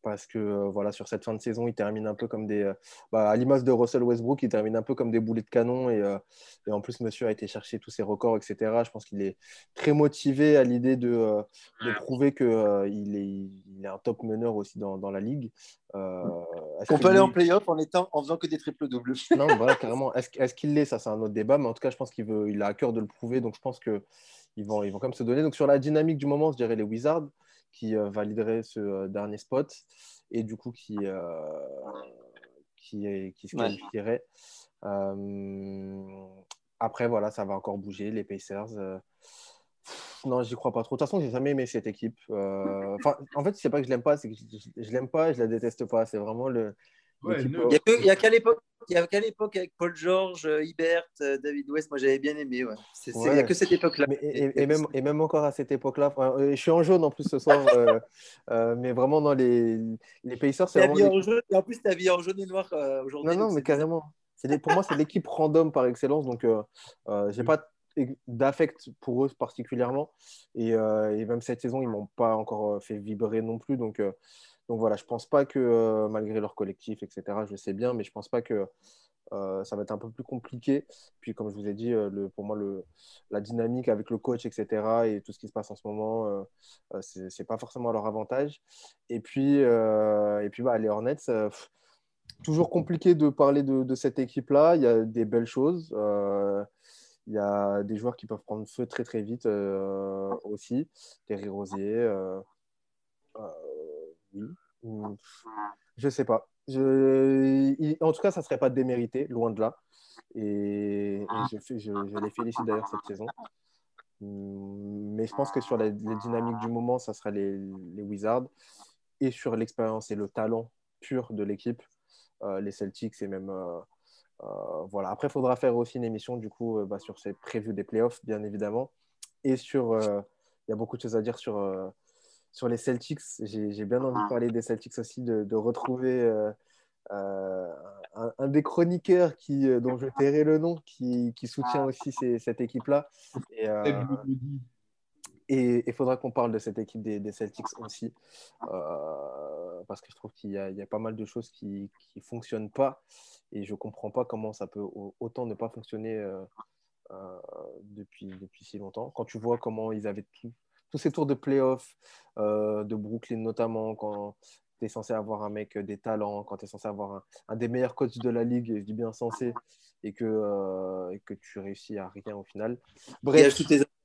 parce que euh, voilà, sur cette fin de saison, ils terminent un peu comme des. Euh, bah, à l'image de Russell Westbrook, ils terminent un peu comme des boulets de canon. Et, et en plus, monsieur a été chercher tous ses records, etc. Je pense qu'il est très motivé à l'idée de, de, prouver qu'il il est, il est un top meneur aussi dans, dans la ligue. On peut aller en playoff en, étant, en faisant que des triples doubles. non, voilà, carrément. Est-ce qu'il l'est? Ça, c'est un autre débat. Mais en tout cas, je pense qu'il il a à cœur de le prouver. Donc, je pense que ils vont, ils vont quand même se donner. Donc sur la dynamique du moment, je dirais les Wizards qui euh, valideraient ce euh, dernier spot et du coup qui, euh, qui, qui, se qualifieraient. après, voilà, ça va encore bouger. Les Pacers. Non, j'y crois pas trop. De toute façon, j'ai jamais aimé cette équipe. en fait, c'est pas que je l'aime pas, c'est que je, je, l'aime pas et je la déteste pas. C'est vraiment le, il n'y a qu'à l'époque il n'y a qu'à l'époque avec Paul George, Hibert, David West, moi j'avais bien aimé. Il n'y a que cette époque-là. Et, même, et même encore à cette époque-là, je suis en jaune en plus ce soir, mais vraiment dans les, les Pacers, c'est vraiment. En jaune, et en plus, tu as vu en jaune et noir aujourd'hui. Non, non, mais carrément. pour moi, c'est l'équipe random par excellence, donc euh, j'ai pas d'affect pour eux particulièrement. Et, euh, et, même cette saison, ils m'ont pas encore euh, fait vibrer non plus. Donc, euh, donc voilà, je pense pas que malgré leur collectif, etc., je sais bien, mais je pense pas que ça va être un peu plus compliqué. Puis comme je vous ai dit, le, pour moi, le, la dynamique avec le coach, etc., et tout ce qui se passe en ce moment, c'est c'est pas forcément à leur avantage. Et puis, et puis bah, les Hornets, toujours compliqué de parler de, de cette équipe-là. Il y a des belles choses. Il y a des joueurs qui peuvent prendre feu très très vite euh, aussi. Terry Rosier. Euh, euh, oui. Je sais pas. En tout cas, ça ne serait pas démérité, loin de là. Et, je, les félicite d'ailleurs cette saison. Hmm. Mais je pense que sur les, dynamiques du moment, ça sera les, Wizards. Et sur l'expérience et le talent pur de l'équipe, les Celtics et même euh, voilà. Après, il faudra faire aussi une émission du coup euh, bah, sur ces prévus des playoffs, bien évidemment. Et sur, euh, il y a beaucoup de choses à dire sur, sur les Celtics. J'ai bien envie de parler des Celtics aussi, de, de retrouver un, des chroniqueurs qui, dont je tairai le nom, qui, qui soutient aussi cette équipe-là. Et, il faudra qu'on parle de cette équipe des, des Celtics aussi, parce que je trouve qu'il y, y, a pas mal de choses qui ne fonctionnent pas. Et je ne comprends pas comment ça peut autant ne pas fonctionner euh, euh, depuis, depuis si longtemps. Quand tu vois comment ils avaient tous ces tours de playoff, euh, de Brooklyn notamment, quand tu es censé avoir un mec des talents, quand tu es censé avoir un, des meilleurs coachs de la ligue, je dis bien censé, et que, et que tu réussis à rien au final. Bref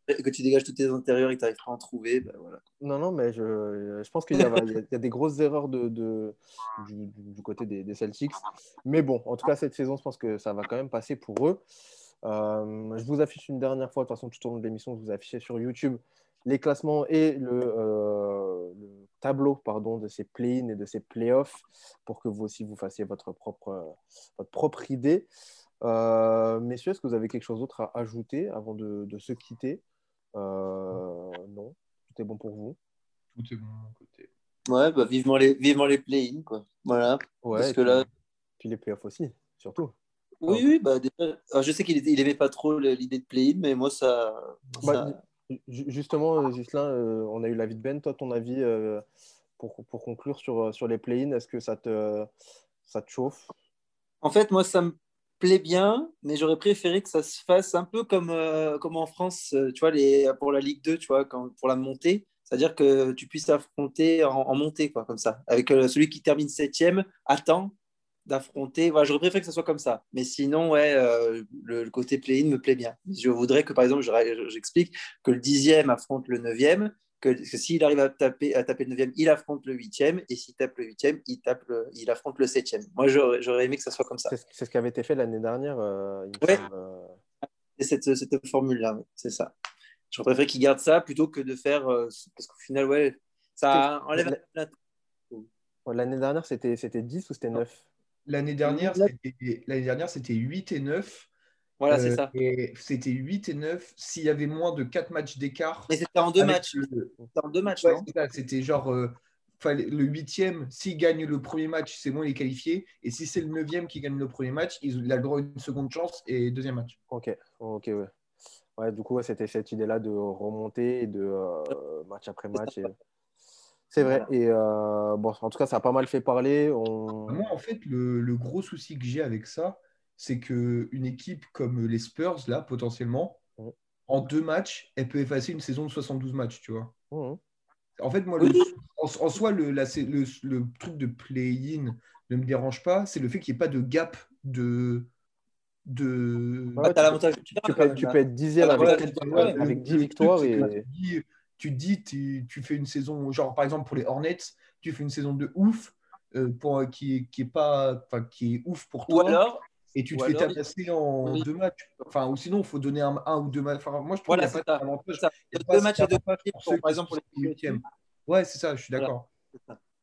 que tu dégages tous tes intérieurs et que tu n'arrives pas à en trouver, ben voilà. Non, non, mais je, je pense qu'il y, y, a des grosses erreurs de, de du, du, côté des, des, Celtics. Mais bon, en tout cas, cette saison, je pense que ça va quand même passer pour eux. Euh, je vous affiche une dernière fois, de toute façon, tout au long de l'émission, je vous affiche sur YouTube les classements et le, euh, le tableau pardon, de ces play-in et de ces play-offs pour que vous aussi vous fassiez votre propre, votre propre idée. Euh, messieurs, est-ce que vous avez quelque chose d'autre à ajouter avant de, de se quitter? Euh, non, tout est bon pour vous? Tout est bon de mon côté. Ouais, bah vivement les, vivement les play-in, quoi. Voilà. Ouais, Parce que puis, là... puis les play-offs aussi, surtout. Oui, oui, bah déjà... je sais qu'il il aimait pas trop l'idée de play-in, mais moi, ça. Bah, justement, Gislain, euh, on a eu l'avis de Ben. Toi, ton avis euh, pour, conclure sur, les play-in, est-ce que ça te, chauffe? En fait, moi, ça me plaît bien, mais j'aurais préféré que ça se fasse un peu comme, euh, en France, euh, tu vois, pour la Ligue 2, tu vois, pour la montée. C'est-à-dire que tu puisses affronter en, montée, quoi, comme ça. Avec euh, celui qui termine septième, attend d'affronter. Voilà, j'aurais préféré que ça soit comme ça. Mais sinon, ouais, le, côté play-in me plaît bien. Je voudrais que, par exemple, j'explique que le dixième affronte le neuvième que, s'il arrive à taper, à taper le 9e, il affronte le 8e, et s'il tape le 8e, il, tape il affronte le 7e. Moi, j'aurais aimé que ça soit comme ça. C'est ce qui avait été fait l'année dernière. Euh, ouais. Euh. cette, cette formule-là, c'est ça. J'aurais préféré qu'il garde ça plutôt que de faire. Euh, parce qu'au final, ouais, ça enlève la... L'année dernière, c'était 10 ou c'était 9 L'année dernière, c'était 8 et 9. Voilà, c'est euh, ça. C'était 8 et 9. S'il y avait moins de 4 matchs d'écart. Mais c'était en deux matchs. C'était en deux matchs, C'était genre. Euh, le huitième, s'il gagne le premier match, c'est bon, il est qualifié. Et si c'est le neuvième qui gagne le premier match, il a le droit à une seconde chance et deuxième match. Ok, ok, ouais. Ouais, du coup, c'était cette idée-là de remonter de euh, match après match. C'est vrai. Et bon, en tout cas, ça a pas mal fait parler. Moi, en fait, le, le gros souci que j'ai avec ça, c'est qu'une équipe comme les Spurs, là, potentiellement, en deux matchs, elle peut effacer une saison de 72 matchs, tu vois. En fait, moi, en, soi, le, le, truc de play-in ne me dérange pas. C'est le fait qu'il n'y ait pas de gap de. de... Ah, as l'avantage tu, tu, peux, tu peux être dixième avec, avec 10 victoires. Et... Tu dis, tu, tu fais une saison, genre par exemple pour les Hornets, tu fais une saison de ouf. Euh, pour, qui, est, qui est pas, qui est ouf pour toi. Ou alors, et tu te fais tabasser en deux matchs. Enfin, ou sinon, il faut donner un, un, ou deux matchs. Enfin, moi, je trouve voilà, qu'il pas ça. deux matchs et deux par exemple, pour les huitièmes. Ouais, c'est ça, je suis d'accord.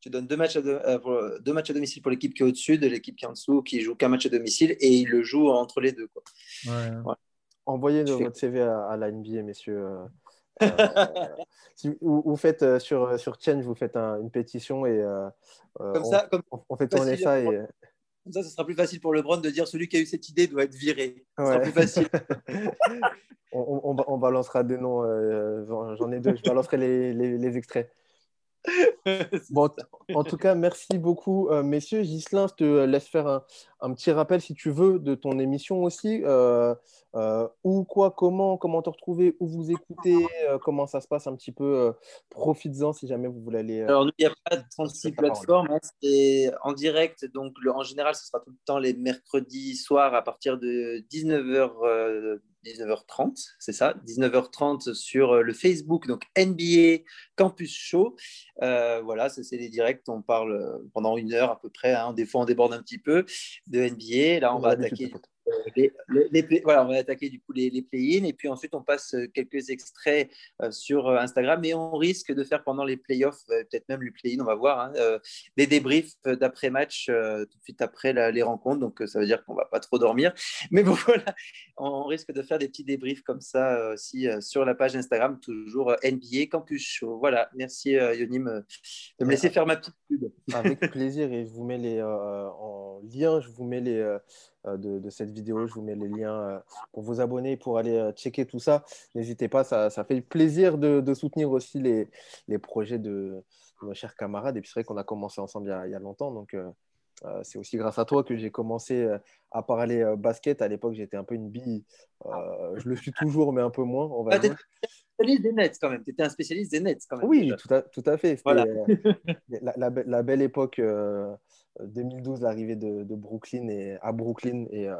tu donnes deux matchs, à deux matchs à domicile pour l'équipe qui est au-dessus de l'équipe qui est en dessous, qui joue qu'un match à domicile, et il le joue entre les deux. Quoi. Envoyez votre CV à, la NBA, messieurs. si vous, faites sur, sur Change, vous faites une pétition et comme ça, comme on, fait tourner ça. Et... Comme ça, ce sera plus facile pour LeBron de dire celui qui a eu cette idée doit être viré. Ce sera plus facile. on, on, balancera des noms. J'en ai deux. Je balancerai les, les, les extraits. Bon, en tout cas, merci beaucoup, euh, messieurs. Gislain, je te laisse faire un, petit rappel, si tu veux, de ton émission aussi. Euh, euh, où, quoi, comment, comment te retrouver, où vous écoutez, comment ça se passe un petit peu. Profites-en si jamais vous voulez aller. Alors, il n'y a pas de 36 plateformes. Hein, c'est en direct. Donc, en général, ce sera tout le temps les mercredis soirs à partir de 19h 19h30, c'est ça, 19h30 sur euh, le Facebook, donc NBA Campus Show. Euh, voilà, c'est des directs, on parle euh, pendant une heure à peu près, hein. des fois on déborde un petit peu de NBA. Là, on, va attaquer on va attaquer du coup les, les play-in et puis ensuite on passe euh, quelques extraits euh, sur euh, Instagram et on risque de faire pendant les playoffs, peut-être même les play-in, on va voir, hein, des débriefs d'après-match tout de suite après les rencontres. Donc ça veut dire qu'on va pas trop dormir. Mais bon, voilà, on risque de faire des petits débriefs comme ça aussi sur la page Instagram, toujours NBA Campus Show. Voilà, merci Yonim de me laisser faire ma petite pub. Avec plaisir et je vous mets les en lien, je vous mets les de, cette vidéo. Je vous mets les liens euh, pour vous abonner, pour aller euh, checker tout ça. N'hésitez pas, ça, fait plaisir de, soutenir aussi les, projets de, nos chers camarades. Et puis c'est vrai qu'on a commencé ensemble il y a, longtemps. Donc c'est aussi grâce à toi que j'ai commencé à parler basket. À l'époque, j'étais un peu une bille. je le suis toujours, mais un peu moins. On va ah, spécialiste des Nets quand même. Tu étais un spécialiste des Nets quand même. Oui, tout à, tout à, fait. Voilà. la, la, belle époque 2012, l'arrivée de, Brooklyn et, à Brooklyn et, euh,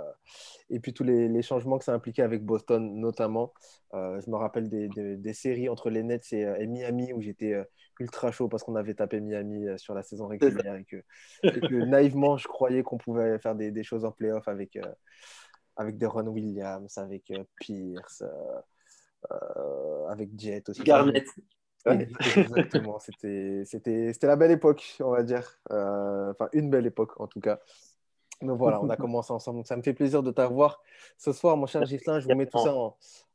et puis tous les, changements que ça impliquait avec Boston notamment. Euh, je me rappelle des, séries entre les Nets et, Miami où j'étais euh, ultra chaud parce qu'on avait tapé Miami sur la saison régulière et que, naïvement je croyais qu'on pouvait faire des, choses en playoff avec, avec Deron Williams, avec Pierce, avec Jet aussi. Garnett. Exactement, c'était la belle époque, on va dire. Euh, enfin, une belle époque en tout cas. Donc voilà, on a commencé ensemble. Donc ça me fait plaisir de t'avoir ce soir, mon cher Gislain. Je vous mets tout ça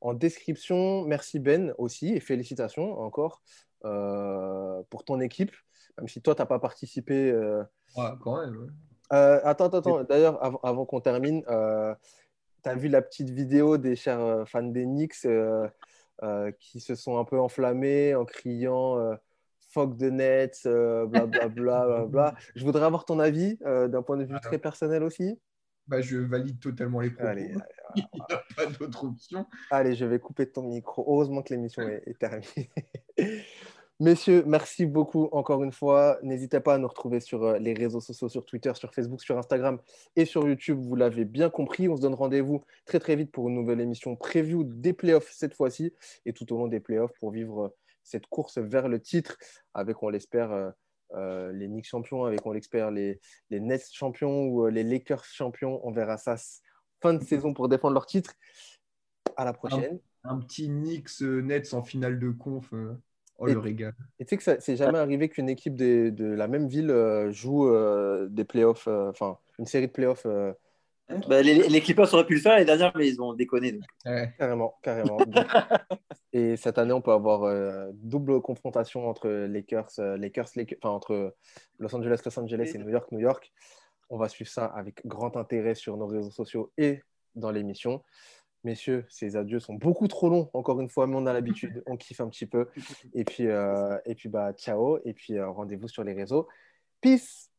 en, description. Merci Ben aussi et félicitations encore euh, pour ton équipe, même si toi, tu n'as pas participé. Euh... Ouais, quand même. attends, attends, attends. D'ailleurs, avant, avant qu'on termine, tu as vu la petite vidéo des chers fans des Knicks euh, qui se sont un peu enflammés en criant euh, fuck the Nets, blablabla. Bla, bla, Je voudrais avoir ton avis euh, d'un point de vue très personnel aussi. Bah, je valide totalement les propos. Allez, Il n'y a pas d'autre option. Allez, je vais couper ton micro. Heureusement que l'émission est, est terminée. Messieurs, merci beaucoup encore une fois. N'hésitez pas à nous retrouver sur euh, les réseaux sociaux, sur Twitter, sur Facebook, sur Instagram et sur YouTube. Vous l'avez bien compris. On se donne rendez-vous très très vite pour une nouvelle émission preview des playoffs cette fois-ci et tout au long des playoffs pour vivre euh, cette course vers le titre avec, on l'espère, euh, les Knicks champions, avec, on l'espère, les, les Nets champions ou les Lakers champions. On verra ça fin de saison pour défendre leur titre. À la prochaine. Un, petit Knicks Nets en finale de conf. Oh, le régal. Et tu sais que ça c'est jamais arrivé qu'une équipe de, de, la même ville euh, joue euh, des playoffs, euh, enfin, une série de playoffs. Bah, les, les, Clippers auraient pu le faire les dernières, mais ils ont déconné. Carrément, carrément. et cette année, on peut avoir double confrontation entre Lakers, Lakers, Lakers enfin, entre Los Angeles, Los Angeles et New York, New York. On va suivre ça avec grand intérêt sur nos réseaux sociaux et dans l'émission. Messieurs, ces adieux sont beaucoup trop longs, encore une fois, mais on a l'habitude, on kiffe un petit peu. Et puis, euh, et puis bah, ciao, et puis euh, rendez-vous sur les réseaux. Peace